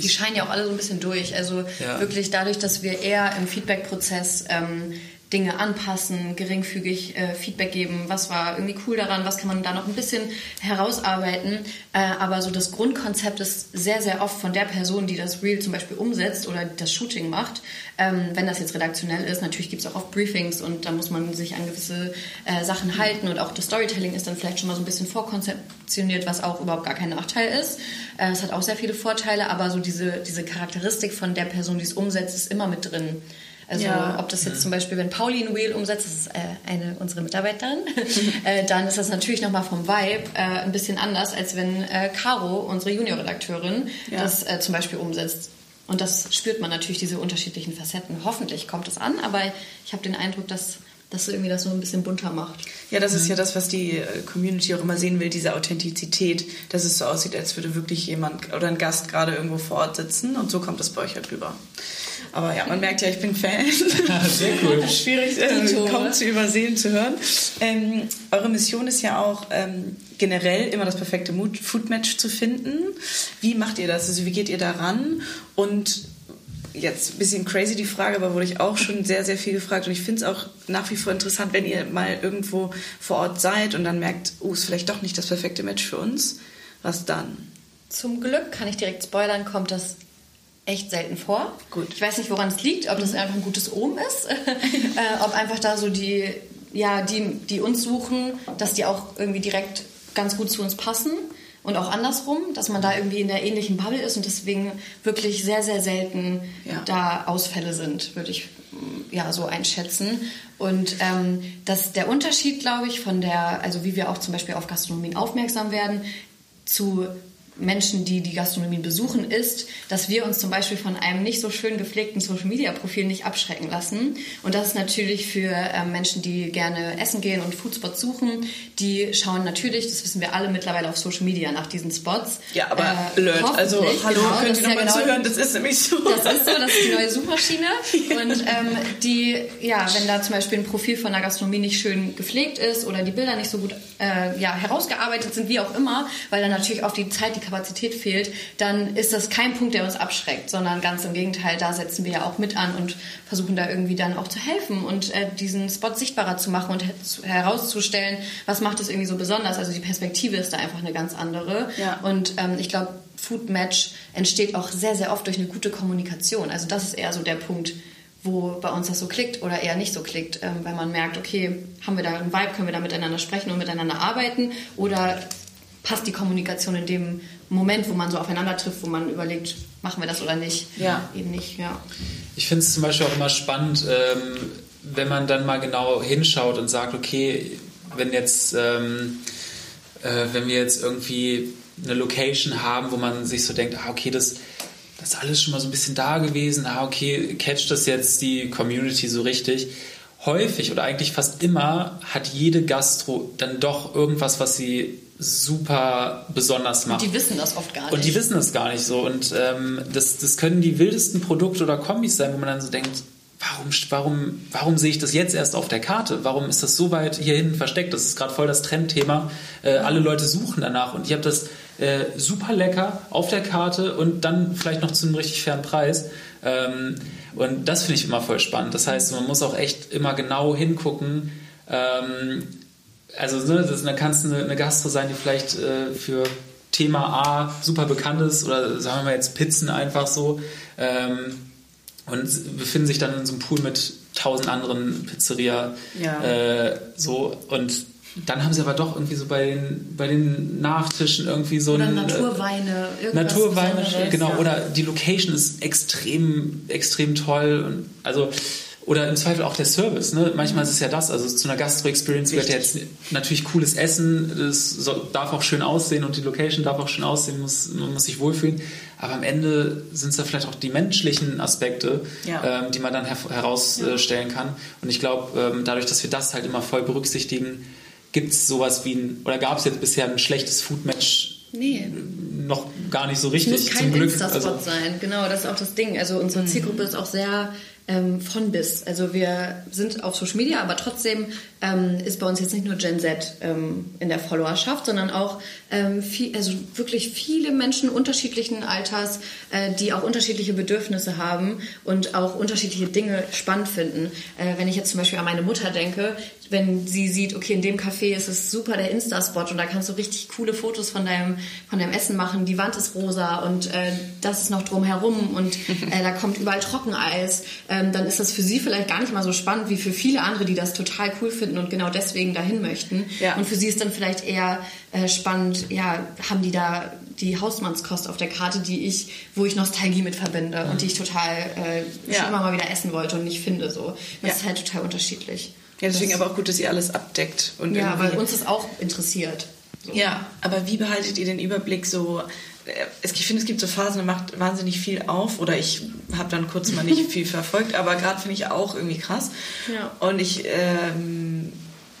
die scheinen ja auch alle so ein bisschen durch. Also ja. wirklich dadurch, dass wir eher im Feedback-Prozess ähm, Dinge anpassen, geringfügig äh, Feedback geben, was war irgendwie cool daran, was kann man da noch ein bisschen herausarbeiten. Äh, aber so das Grundkonzept ist sehr, sehr oft von der Person, die das Reel zum Beispiel umsetzt oder das Shooting macht. Ähm, wenn das jetzt redaktionell ist, natürlich gibt es auch oft Briefings und da muss man sich an gewisse äh, Sachen halten und auch das Storytelling ist dann vielleicht schon mal so ein bisschen vorkonzeptioniert, was auch überhaupt gar kein Nachteil ist. Äh, es hat auch sehr viele Vorteile, aber so diese, diese Charakteristik von der Person, die es umsetzt, ist immer mit drin. Also ja. ob das jetzt zum Beispiel, wenn Pauli ein Wheel umsetzt, das ist äh, eine unserer Mitarbeiterin, äh, dann ist das natürlich nochmal vom Vibe äh, ein bisschen anders, als wenn äh, Caro, unsere Juniorredakteurin, ja. das äh, zum Beispiel umsetzt. Und das spürt man natürlich, diese unterschiedlichen Facetten. Hoffentlich kommt es an, aber ich habe den Eindruck, dass das irgendwie das so ein bisschen bunter macht. Ja, das ist ja das, was die äh, Community auch immer sehen will, diese Authentizität, dass es so aussieht, als würde wirklich jemand oder ein Gast gerade irgendwo vor Ort sitzen und so kommt es bei euch halt rüber. Aber ja, man merkt ja, ich bin Fan. Sehr cool. Schwierig, äh, kaum zu übersehen, zu hören. Ähm, eure Mission ist ja auch ähm, generell immer das perfekte Food-Match zu finden. Wie macht ihr das? Also wie geht ihr daran? Und jetzt ein bisschen crazy die Frage, aber wurde ich auch schon sehr, sehr viel gefragt. Und ich finde es auch nach wie vor interessant, wenn ihr mal irgendwo vor Ort seid und dann merkt, oh, ist vielleicht doch nicht das perfekte Match für uns. Was dann? Zum Glück kann ich direkt spoilern, kommt das echt selten vor. Gut. Ich weiß nicht, woran es liegt, ob das einfach ein gutes Ohm ist, äh, ob einfach da so die, ja, die, die uns suchen, dass die auch irgendwie direkt ganz gut zu uns passen und auch andersrum, dass man da irgendwie in der ähnlichen Bubble ist und deswegen wirklich sehr, sehr selten ja. da Ausfälle sind, würde ich mm, ja so einschätzen. Und ähm, dass der Unterschied, glaube ich, von der, also wie wir auch zum Beispiel auf Gastronomien aufmerksam werden, zu Menschen, die die Gastronomie besuchen, ist, dass wir uns zum Beispiel von einem nicht so schön gepflegten Social-Media-Profil nicht abschrecken lassen. Und das ist natürlich für äh, Menschen, die gerne essen gehen und Foodspots suchen, die schauen natürlich, das wissen wir alle mittlerweile auf Social Media nach diesen Spots. Ja, aber äh, blöd. Also hallo, genau, könnt ihr nochmal ja genau, zuhören? Das ist nämlich so. Das ist so, das ist die neue Suchmaschine. Und ähm, die, ja, wenn da zum Beispiel ein Profil von der Gastronomie nicht schön gepflegt ist oder die Bilder nicht so gut äh, ja, herausgearbeitet sind, wie auch immer, weil dann natürlich auch die Zeit, die Kapazität fehlt, dann ist das kein Punkt, der uns abschreckt, sondern ganz im Gegenteil, da setzen wir ja auch mit an und versuchen da irgendwie dann auch zu helfen und äh, diesen Spot sichtbarer zu machen und herauszustellen, was macht es irgendwie so besonders. Also die Perspektive ist da einfach eine ganz andere. Ja. Und ähm, ich glaube, Food Match entsteht auch sehr, sehr oft durch eine gute Kommunikation. Also das ist eher so der Punkt, wo bei uns das so klickt oder eher nicht so klickt, ähm, weil man merkt, okay, haben wir da einen Vibe, können wir da miteinander sprechen und miteinander arbeiten oder passt die Kommunikation in dem Moment, wo man so aufeinander trifft, wo man überlegt, machen wir das oder nicht. Ja. Eben nicht, ja. Ich finde es zum Beispiel auch immer spannend, ähm, wenn man dann mal genau hinschaut und sagt, okay, wenn jetzt, ähm, äh, wenn wir jetzt irgendwie eine Location haben, wo man sich so denkt, ah, okay, das, das ist alles schon mal so ein bisschen da gewesen, ah, okay, catcht das jetzt die Community so richtig? Häufig oder eigentlich fast immer hat jede Gastro dann doch irgendwas, was sie super besonders macht. Und die wissen das oft gar nicht. Und die wissen das gar nicht so. Und ähm, das, das können die wildesten Produkte oder Kombis sein, wo man dann so denkt, warum, warum, warum sehe ich das jetzt erst auf der Karte? Warum ist das so weit hier hinten versteckt? Das ist gerade voll das Trendthema. Äh, alle Leute suchen danach. Und ich habe das äh, super lecker auf der Karte und dann vielleicht noch zu einem richtig fairen Preis. Ähm, und das finde ich immer voll spannend. Das heißt, man muss auch echt immer genau hingucken. Ähm, also ne, das, da kann es eine, eine Gastro sein, die vielleicht äh, für Thema A super bekannt ist oder sagen wir mal jetzt Pizzen einfach so ähm, und befinden sich dann in so einem Pool mit tausend anderen Pizzeria ja. äh, so und dann haben sie aber doch irgendwie so bei den, bei den Nachtischen irgendwie so oder ein, Naturweine. Äh, Naturweine, genau. Ja. Oder die Location ist extrem, extrem toll. Und also oder im Zweifel auch der Service. Ne? Manchmal ist es ja das. Also zu einer Gastro-Experience gehört ja jetzt natürlich cooles Essen. Das darf auch schön aussehen und die Location darf auch schön aussehen. Muss, man muss sich wohlfühlen. Aber am Ende sind es ja vielleicht auch die menschlichen Aspekte, ja. ähm, die man dann her herausstellen ja. kann. Und ich glaube, ähm, dadurch, dass wir das halt immer voll berücksichtigen, gibt es sowas wie ein, oder gab es jetzt bisher ein schlechtes Food-Match Nee. Noch gar nicht so richtig. Es muss kein Insta-Spot also, sein, genau, das ist auch das Ding. Also unsere mhm. Zielgruppe ist auch sehr ähm, von bis. Also wir sind auf Social Media, aber trotzdem ähm, ist bei uns jetzt nicht nur Gen Z ähm, in der Followerschaft, sondern auch ähm, viel, also wirklich viele Menschen unterschiedlichen Alters, äh, die auch unterschiedliche Bedürfnisse haben und auch unterschiedliche Dinge spannend finden. Äh, wenn ich jetzt zum Beispiel an meine Mutter denke, wenn sie sieht, okay, in dem Café ist es super der Insta-Spot und da kannst du richtig coole Fotos von deinem, von deinem Essen machen, die Wand ist rosa und äh, das ist noch drumherum und äh, da kommt überall Trockeneis, ähm, dann ist das für sie vielleicht gar nicht mal so spannend wie für viele andere, die das total cool finden und genau deswegen dahin möchten. Ja. Und für sie ist dann vielleicht eher äh, spannend, ja, haben die da die Hausmannskost auf der Karte, die ich, wo ich Nostalgie mit verbinde und die ich total äh, ja. schon immer mal wieder essen wollte und nicht finde. So. Das ja. ist halt total unterschiedlich. Ja, deswegen das, aber auch gut, dass ihr alles abdeckt. Und ja, weil uns das auch interessiert. So. Ja, aber wie behaltet ihr den Überblick so? Äh, ich finde, es gibt so Phasen, da macht wahnsinnig viel auf oder ich habe dann kurz mal nicht viel verfolgt, aber gerade finde ich auch irgendwie krass. Ja. Und ich, ähm,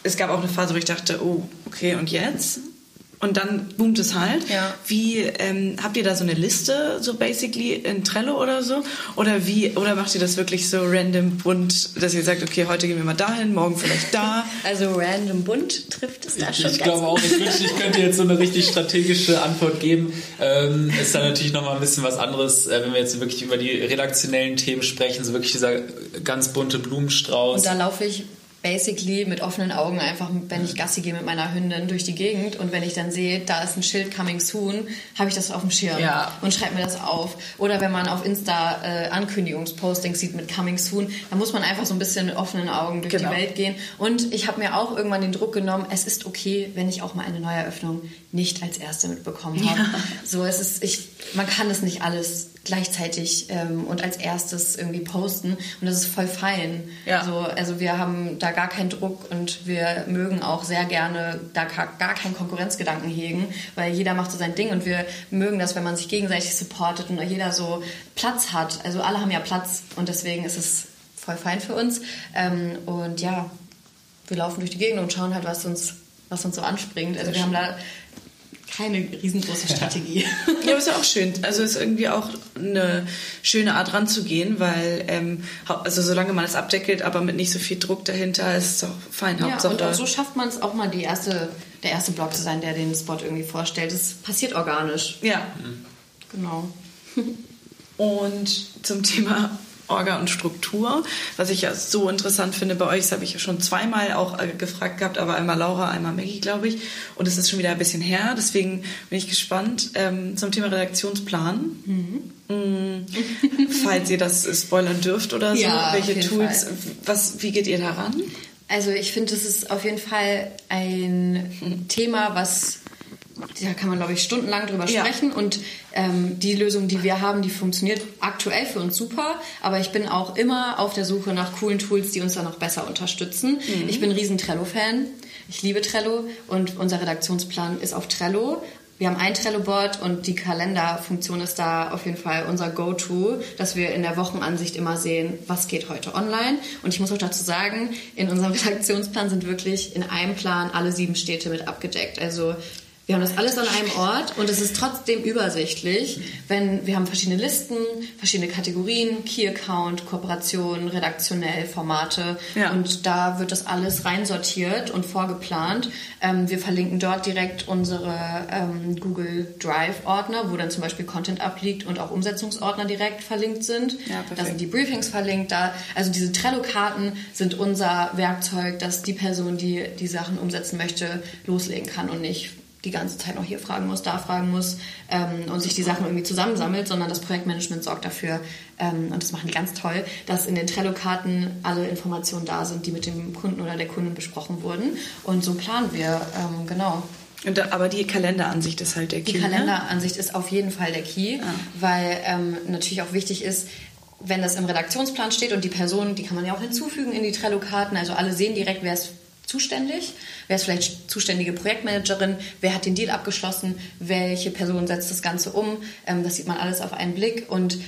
es gab auch eine Phase, wo ich dachte, oh, okay, und jetzt? Und dann boomt es halt. Ja. Wie ähm, habt ihr da so eine Liste, so basically in Trello oder so? Oder wie, oder macht ihr das wirklich so random bunt, dass ihr sagt, okay, heute gehen wir mal dahin, morgen vielleicht da? Also random bunt trifft es da schon. Ich glaube auch, ich wünschte, ich könnte jetzt so eine richtig strategische Antwort geben. Ähm, ist dann natürlich nochmal ein bisschen was anderes, äh, wenn wir jetzt wirklich über die redaktionellen Themen sprechen, so wirklich dieser ganz bunte Blumenstrauß. Und da laufe ich basically mit offenen Augen einfach, wenn ich Gassi gehe mit meiner Hündin durch die Gegend und wenn ich dann sehe, da ist ein Schild Coming Soon, habe ich das auf dem Schirm ja. und schreibe mir das auf. Oder wenn man auf Insta äh, Ankündigungspostings sieht mit Coming Soon, dann muss man einfach so ein bisschen mit offenen Augen durch genau. die Welt gehen. Und ich habe mir auch irgendwann den Druck genommen, es ist okay, wenn ich auch mal eine Neueröffnung nicht als erste mitbekommen habe. Ja. So, es ist, ich, man kann es nicht alles gleichzeitig ähm, und als erstes irgendwie posten und das ist voll fein. Ja. So, also wir haben da gar keinen Druck und wir mögen auch sehr gerne da gar keinen Konkurrenzgedanken hegen, weil jeder macht so sein Ding und wir mögen das, wenn man sich gegenseitig supportet und jeder so Platz hat. Also alle haben ja Platz und deswegen ist es voll fein für uns. Ähm, und ja, wir laufen durch die Gegend und schauen halt, was uns was uns so anspringt. Also wir haben da keine riesengroße Strategie. ja, aber ist ja auch schön. Also ist irgendwie auch eine schöne Art ranzugehen, weil ähm, also solange man es abdeckelt, aber mit nicht so viel Druck dahinter, ist es auch fein. Ja, Hauptsache, und, und so schafft man es auch mal die erste, der erste Blog zu sein, der den Spot irgendwie vorstellt. Das passiert organisch. Ja. Mhm. Genau. Und zum Thema Orga und Struktur. Was ich ja so interessant finde bei euch, das habe ich ja schon zweimal auch äh, gefragt gehabt, aber einmal Laura, einmal Maggie, glaube ich. Und es ist schon wieder ein bisschen her, deswegen bin ich gespannt ähm, zum Thema Redaktionsplan. Mhm. Mhm. Falls ihr das spoilern dürft oder so, ja, welche Tools, was, wie geht ihr daran? Also ich finde, das ist auf jeden Fall ein Thema, was da kann man, glaube ich, stundenlang drüber ja. sprechen. Und ähm, die Lösung, die wir haben, die funktioniert aktuell für uns super. Aber ich bin auch immer auf der Suche nach coolen Tools, die uns da noch besser unterstützen. Mhm. Ich bin ein riesen Trello-Fan. Ich liebe Trello und unser Redaktionsplan ist auf Trello. Wir haben ein Trello-Board und die Kalenderfunktion ist da auf jeden Fall unser Go-To, dass wir in der Wochenansicht immer sehen, was geht heute online. Und ich muss auch dazu sagen, in unserem Redaktionsplan sind wirklich in einem Plan alle sieben Städte mit abgedeckt. Also Wir haben das alles an einem Ort und es ist trotzdem übersichtlich, wenn wir haben verschiedene Listen, verschiedene Kategorien, Key Account, Kooperation, redaktionell, Formate Ja. und da wird das alles reinsortiert und vorgeplant. Ähm, wir verlinken dort direkt unsere ähm, Google Drive Ordner, wo dann zum Beispiel Content abliegt und auch Umsetzungsordner direkt verlinkt sind. Ja, da sind die Briefings verlinkt. Da, also diese Trello-Karten sind unser Werkzeug, dass die Person, die die Sachen umsetzen möchte, loslegen kann und nicht die ganze Zeit noch hier fragen muss, da fragen muss ähm, und sich die Sachen irgendwie zusammensammelt, sondern das Projektmanagement sorgt dafür, ähm, und das machen die ganz toll, dass in den Trello-Karten alle Informationen da sind, die mit dem Kunden oder der Kundin besprochen wurden. Und so planen wir, ähm, genau. Da, aber die Kalenderansicht ist halt der Die Key, ne? Kalenderansicht ist auf jeden Fall der Key, weil ähm, natürlich auch wichtig ist, wenn das im Redaktionsplan steht und die Person, die kann man ja auch hinzufügen in die Trello-Karten, also alle sehen direkt, wer ist zuständig, wer ist vielleicht zuständige Projektmanagerin, wer hat den Deal abgeschlossen, welche Person setzt das Ganze um, ähm, das sieht man alles auf einen Blick. Und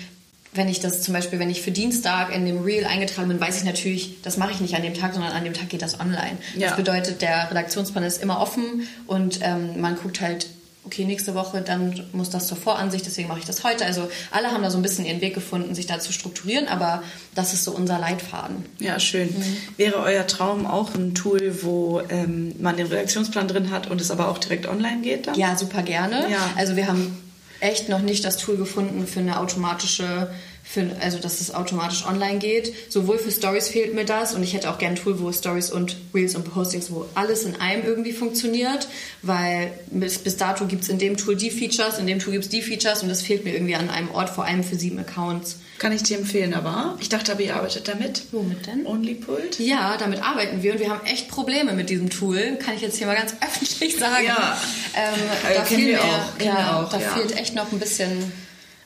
wenn ich das zum Beispiel, wenn ich für Dienstag in dem Reel eingetragen bin, weiß ich natürlich, das mache ich nicht an dem Tag, sondern an dem Tag geht das online. Ja. Das bedeutet, der Redaktionsplan ist immer offen und ähm, man guckt halt, okay, nächste Woche, dann muss das zur Voransicht, deswegen mache ich das heute. Also alle haben da so ein bisschen ihren Weg gefunden, sich da zu strukturieren, aber das ist so unser Leitfaden. Ja, schön. Mhm. Wäre euer Traum auch ein Tool, wo ähm, man den Redaktionsplan drin hat und es aber auch direkt online geht dann? Ja, super gerne. Ja. Also wir haben echt noch nicht das Tool gefunden für eine automatische, für, also dass es automatisch online geht. Sowohl für Stories fehlt mir das und ich hätte auch gerne ein Tool, wo Stories und Reels und Postings, wo alles in einem irgendwie funktioniert, weil bis, bis dato gibt es in dem Tool die Features, in dem Tool gibt es die Features und das fehlt mir irgendwie an einem Ort, vor allem für sieben Accounts. Kann ich dir empfehlen, aber ich dachte, aber ihr arbeitet damit. Womit denn? OnlyPult? Ja, damit arbeiten wir und wir haben echt Probleme mit diesem Tool, kann ich jetzt hier mal ganz öffentlich sagen. Ja. Ähm, Äh, da fehlt mir- auch, ja, auch, da ja. fehlt echt noch ein bisschen,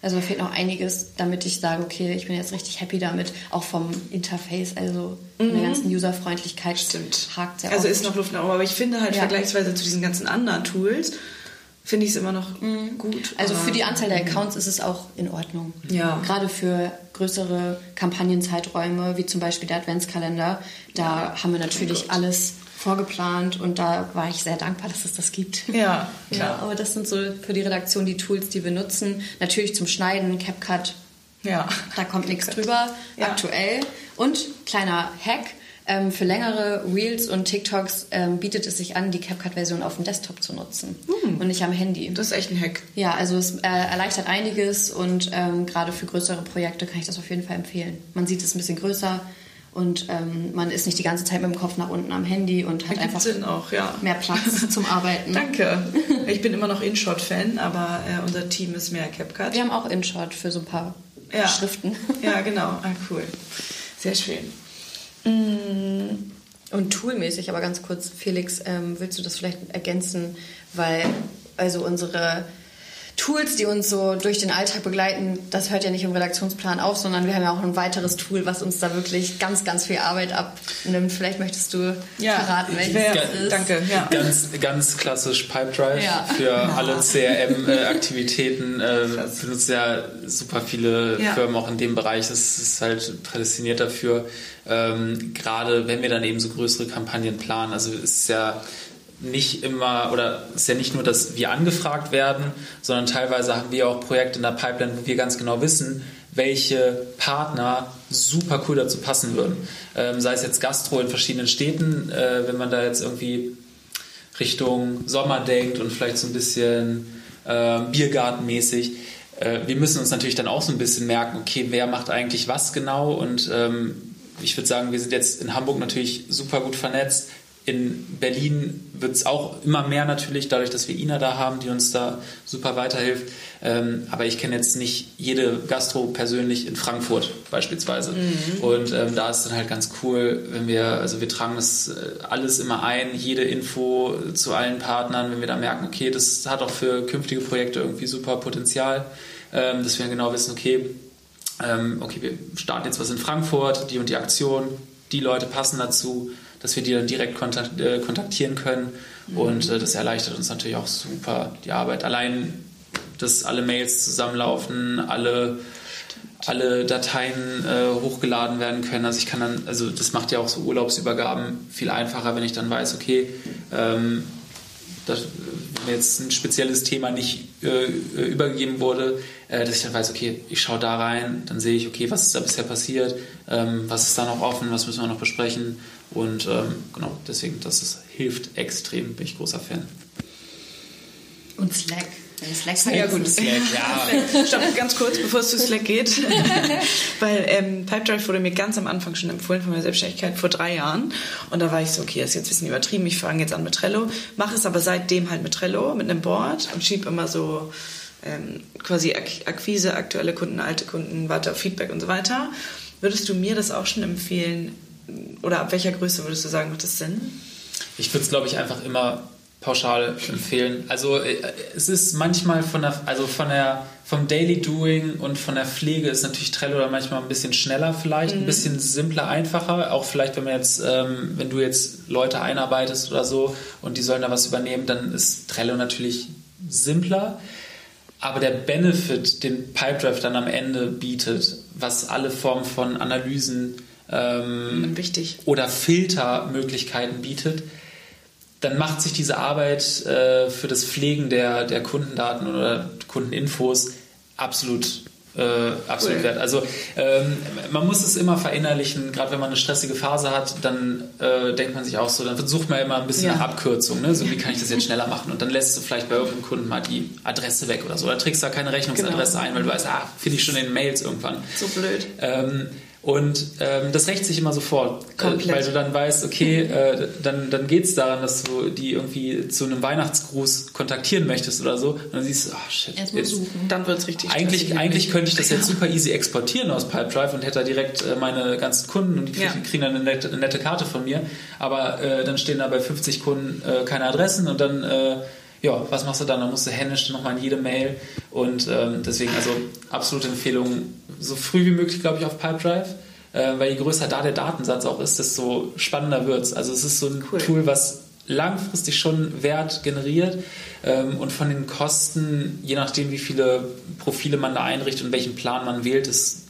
also da fehlt noch einiges, damit ich sage, okay, ich bin jetzt richtig happy damit, auch vom Interface, also von der ganzen Userfreundlichkeit. Mhm. Stimmt. Hakt sehr Also oft. ist noch Luft nach oben, aber ich finde halt Ja. vergleichsweise zu diesen ganzen anderen Tools, finde ich es immer noch gut. Also für die Anzahl der Accounts ist es auch in Ordnung. Ja. Gerade für größere Kampagnenzeiträume, wie zum Beispiel der Adventskalender, da haben wir natürlich alles vorgeplant und da war ich sehr dankbar, dass es das gibt. Ja, Ja, klar. aber das sind so für die Redaktion die Tools, die wir nutzen. Natürlich zum Schneiden, CapCut, Ja. da kommt nichts drüber, Ja. aktuell. Und kleiner Hack, ähm, für längere Reels und TikToks ähm, bietet es sich an, die CapCut-Version auf dem Desktop zu nutzen und nicht am Handy. Das ist echt ein Hack. Ja, also es äh, erleichtert einiges und ähm, gerade für größere Projekte kann ich das auf jeden Fall empfehlen. Man sieht es ein bisschen größer und ähm, man ist nicht die ganze Zeit mit dem Kopf nach unten am Handy und hat einfach Sinn auch, ja. mehr Platz zum Arbeiten. Danke. Ich bin immer noch InShot-Fan, aber äh, unser Team ist mehr CapCut. Wir haben auch InShot für so ein paar Ja. Schriften. Ja, genau. Ah, cool. Sehr schön. Und toolmäßig, aber ganz kurz, Felix, ähm, willst du das vielleicht ergänzen? Weil, also unsere Tools, die uns so durch den Alltag begleiten, das hört ja nicht im Redaktionsplan auf, sondern wir haben ja auch ein weiteres Tool, was uns da wirklich ganz, ganz viel Arbeit abnimmt. Vielleicht möchtest du Ja, verraten, welches wär- das ist. danke. Ja. Ganz, ganz klassisch Pipedrive Ja. für alle CRM-Aktivitäten. Äh, benutzen ja super viele Ja. Firmen auch in dem Bereich. Das ist halt prädestiniert dafür. Ähm, Gerade wenn wir dann eben so größere Kampagnen planen. Also es ist ja nicht immer, oder es ist ja nicht nur, dass wir angefragt werden, sondern teilweise haben wir auch Projekte in der Pipeline, wo wir ganz genau wissen, welche Partner super cool dazu passen würden. Ähm, sei es jetzt Gastro in verschiedenen Städten, äh, wenn man da jetzt irgendwie Richtung Sommer denkt und vielleicht so ein bisschen äh, Biergartenmäßig. Äh, wir müssen uns natürlich dann auch so ein bisschen merken, okay, wer macht eigentlich was genau und ähm, ich würde sagen, wir sind jetzt in Hamburg natürlich super gut vernetzt. In Berlin wird es auch immer mehr natürlich, dadurch, dass wir Ina da haben, die uns da super weiterhilft. Ähm, aber ich kenne jetzt nicht jede Gastro persönlich in Frankfurt beispielsweise. Und ähm, da ist dann halt ganz cool, wenn wir, also wir tragen das äh, alles immer ein, jede Info zu allen Partnern, wenn wir da merken, okay, das hat auch für künftige Projekte irgendwie super Potenzial, ähm, dass wir dann genau wissen, okay, ähm, okay, wir starten jetzt was in Frankfurt, die und die Aktion, die Leute passen dazu, dass wir die dann direkt kontakt, äh, kontaktieren können. Und äh, das erleichtert uns natürlich auch super die Arbeit. Allein, dass alle Mails zusammenlaufen, alle, alle Dateien äh, hochgeladen werden können. Also ich kann dann, also das macht ja auch so Urlaubsübergaben viel einfacher, wenn ich dann weiß, okay, ähm, dass mir jetzt ein spezielles Thema nicht äh, übergegeben wurde, äh, dass ich dann weiß, okay, ich schaue da rein, dann sehe ich, okay, was ist da bisher passiert, ähm, was ist da noch offen, was müssen wir noch besprechen und ähm, genau, deswegen, das ist, hilft extrem, bin ich großer Fan. Und Slack. Slack, Slack ja gut. Slack, ja. Stopp, ganz kurz, bevor es zu Slack geht. Weil ähm, Pipedrive wurde mir ganz am Anfang schon empfohlen von meiner Selbstständigkeit vor drei Jahren. Und da war ich so, okay, das ist jetzt ein bisschen übertrieben. Ich fange jetzt an mit Trello. Mache es aber seitdem halt mit Trello, mit einem Board und schiebe immer so ähm, quasi Akquise, aktuelle Kunden, alte Kunden, warte auf Feedback und so weiter. Würdest du mir das auch schon empfehlen? Oder ab welcher Größe würdest du sagen, macht das Sinn? Ich würde es, glaube ich, einfach immer pauschal empfehlen. Also äh, es ist manchmal von der, also von der, vom Daily Doing und von der Pflege ist natürlich Trello da manchmal ein bisschen schneller vielleicht, mhm. ein bisschen simpler, einfacher. Auch vielleicht, wenn man jetzt, ähm, wenn du jetzt Leute einarbeitest oder so und die sollen da was übernehmen, dann ist Trello natürlich simpler. Aber der Benefit, den Pipedrive dann am Ende bietet, was alle Formen von Analysen ähm, oder Filtermöglichkeiten bietet, dann macht sich diese Arbeit äh, für das Pflegen der, der Kundendaten oder Kundeninfos absolut äh, absolut cool. wert. Also ähm, man muss es immer verinnerlichen, gerade wenn man eine stressige Phase hat, dann äh, denkt man sich auch so, dann versucht man immer ein bisschen ja. nach Abkürzung, ne? so wie kann ich das jetzt schneller machen und dann lässt du vielleicht bei irgendeinem Kunden mal die Adresse weg oder so, oder trägst da keine Rechnungsadresse genau. ein, weil du weißt, ah, finde ich schon in den Mails irgendwann. So blöd. Ähm, und ähm, das rächt sich immer sofort, äh, weil du dann weißt, okay, äh, dann, dann geht es daran, dass du die irgendwie zu einem Weihnachtsgruß kontaktieren möchtest oder so. Und dann siehst du, ach oh, shit. Erstmal suchen, dann wird es richtig Eigentlich, eigentlich könnte ich das jetzt super easy exportieren aus Pipedrive und hätte da direkt äh, meine ganzen Kunden und die ja. kriegen dann eine nette, eine nette, Karte von mir. Aber äh, dann stehen da bei 50 Kunden äh, keine Adressen und dann äh, ja, was machst du dann? Dann musst du händisch nochmal in jede Mail. Und ähm, deswegen, also absolute Empfehlung, so früh wie möglich, glaube ich, auf Pipedrive. Äh, weil je größer da der Datensatz auch ist, desto spannender wird es. Also es ist so ein cool. Tool, was langfristig schon Wert generiert ähm, und von den Kosten, je nachdem, wie viele Profile man da einrichtet und welchen Plan man wählt, es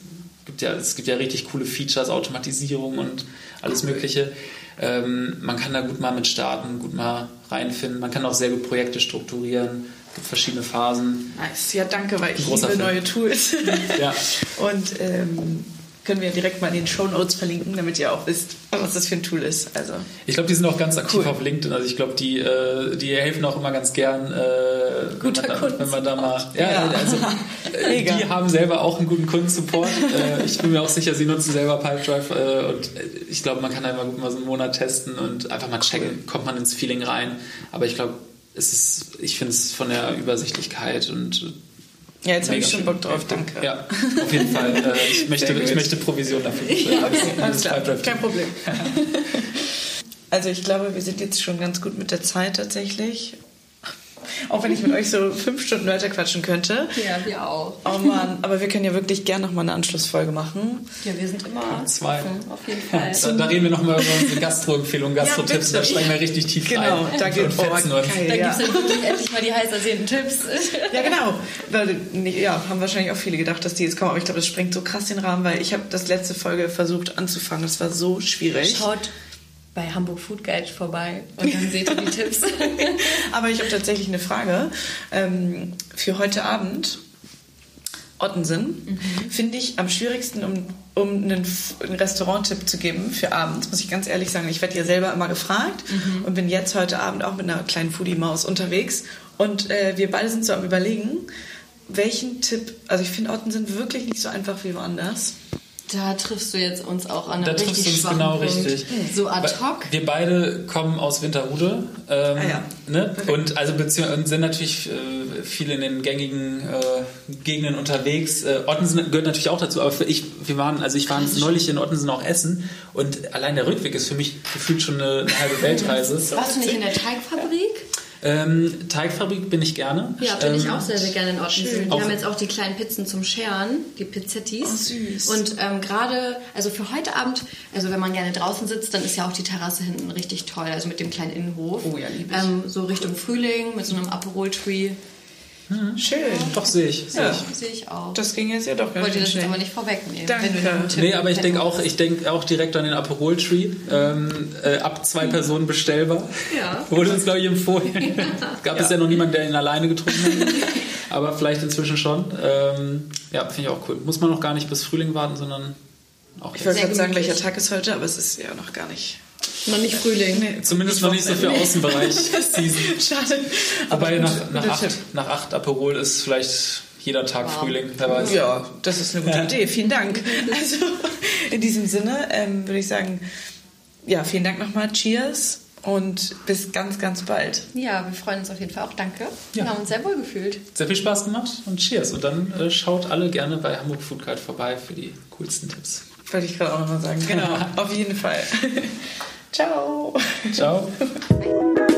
gibt ja, es gibt ja richtig coole Features, Automatisierung und alles Mögliche. Ähm, man kann da gut mal mit starten, gut mal reinfinden. Man kann auch sehr gut Projekte strukturieren. Es gibt verschiedene Phasen. Nice. Ja, danke, weil ich liebe Film. neue Tools. ja. Und ähm, können wir direkt mal in den Show Notes verlinken, damit ihr auch wisst, was das für ein Tool ist. Also ich glaube, die sind auch ganz aktiv cool. auf LinkedIn. Also ich glaube, die, äh, die helfen auch immer ganz gern, äh, Guter wenn, man da, wenn man da mal. Ja, ja. also äh, die haben selber auch einen guten Kundensupport. äh, ich bin mir auch sicher, sie nutzen selber Pipedrive äh, und äh, ich glaube, man kann einfach gut mal so einen Monat testen und einfach mal checken, kommt man ins Feeling rein. Aber ich glaube, es ist, ich finde es von der Übersichtlichkeit und ja, jetzt habe ich schon Bock drauf, danke. Ja, auf jeden Fall. Äh, ich, möchte, ich möchte Provision dafür. Ja, okay, alles klar. Kein Problem. Also ich glaube, wir sind jetzt schon ganz gut mit der Zeit tatsächlich. Auch wenn ich mit euch so fünf Stunden weiter quatschen könnte. Ja, wir auch. Oh Mann, aber wir können ja wirklich gerne nochmal eine Anschlussfolge machen. Ja, wir sind immer zwei. Offen, auf jeden Fall. Da, da, reden wir nochmal über unsere Gastro-Empfehlungen, Gastro-Tipps. Ja, da steigen wir richtig tief genau, rein. Genau, da geht oh, geil, Da ja. gibt es dann endlich mal die heiß ersehnten Tipps. Ja, genau. Weil, ja, haben wahrscheinlich auch viele gedacht, dass die jetzt kommen. Aber ich glaube, das sprengt so krass den Rahmen, weil ich habe das letzte Folge versucht anzufangen. Das war so schwierig. Schaut bei Hamburg Food Guide vorbei und dann seht ihr die Tipps. Aber ich habe tatsächlich eine Frage ähm, für heute Abend. Ottensen mhm. finde ich am schwierigsten, um, um einen, einen Restaurant-Tipp zu geben für abends, muss ich ganz ehrlich sagen. Ich werde ja selber immer gefragt mhm. und bin jetzt heute Abend auch mit einer kleinen Foodie-Maus unterwegs. Und äh, wir beide sind so am Überlegen, welchen Tipp, also ich finde Ottensen wirklich nicht so einfach wie woanders. Da triffst du jetzt uns auch an einem Da triffst du uns genau Punkt. richtig. So ad hoc. Wir beide kommen aus Winterhude. Ähm, ah, ja. ne? Und also sind natürlich äh, viele in den gängigen äh, Gegenden unterwegs. Äh, Ottensen gehört natürlich auch dazu, aber ich, wir waren, also ich war neulich in Ottensen auch essen und allein der Rückweg ist für mich gefühlt schon eine, eine halbe Weltreise. Warst du nicht in der Teigfabrik? Ähm, Teigfabrik bin ich gerne. Ja, bin ähm, ich auch sehr, sehr gerne in Ordnung. Die haben jetzt auch die kleinen Pizzen zum Scheren, die Pizzettis. Oh, süß. Und ähm, gerade, also für heute Abend, also wenn man gerne draußen sitzt, dann ist ja auch die Terrasse hinten richtig toll, also mit dem kleinen Innenhof. Oh ja, liebe ich. Ähm, so Richtung Frühling mit so einem Aperol-Tree. Schön. Doch, sehe ich. Sehe Ja. ich. Sehe ich auch. Das ging jetzt ja doch ich ganz wollte schön das jetzt schnell. aber nicht vorwegnehmen. Danke. Wenn Nee, aber ich denke auch, ich denke auch direkt an den Aperol Tree. Ähm, äh, ab zwei Personen bestellbar. Ja. Wurde uns, glaube ich, empfohlen. Gab es Ja. ja noch niemanden, der ihn alleine getrunken hat. Aber vielleicht inzwischen schon. Ähm, ja, finde ich auch cool. Muss man noch gar nicht bis Frühling warten, sondern auch Ich jetzt. wollte gerade sagen, welcher Tag ist heute, aber es ist ja noch gar nicht. Noch nicht Frühling. Nee, Zumindest noch nicht so für Wochenende. Außenbereich Season. Schade. Wobei gut, nach, nach, acht, nach acht Aperol ist vielleicht jeder Tag Wow. Frühling. Wer weiß. Ja, das ist eine gute Idee. Vielen Dank. Also in diesem Sinne ähm, würde ich sagen, ja, vielen Dank nochmal. Cheers und bis ganz, ganz bald. Ja, wir freuen uns auf jeden Fall auch. Danke. Ja. Wir haben uns sehr wohl gefühlt. Sehr viel Spaß gemacht und Cheers. Und dann äh, schaut alle gerne bei Hamburg Food Guide vorbei für die coolsten Tipps. Wollte ich gerade auch nochmal sagen. Genau, auf jeden Fall. Ciao. Ciao.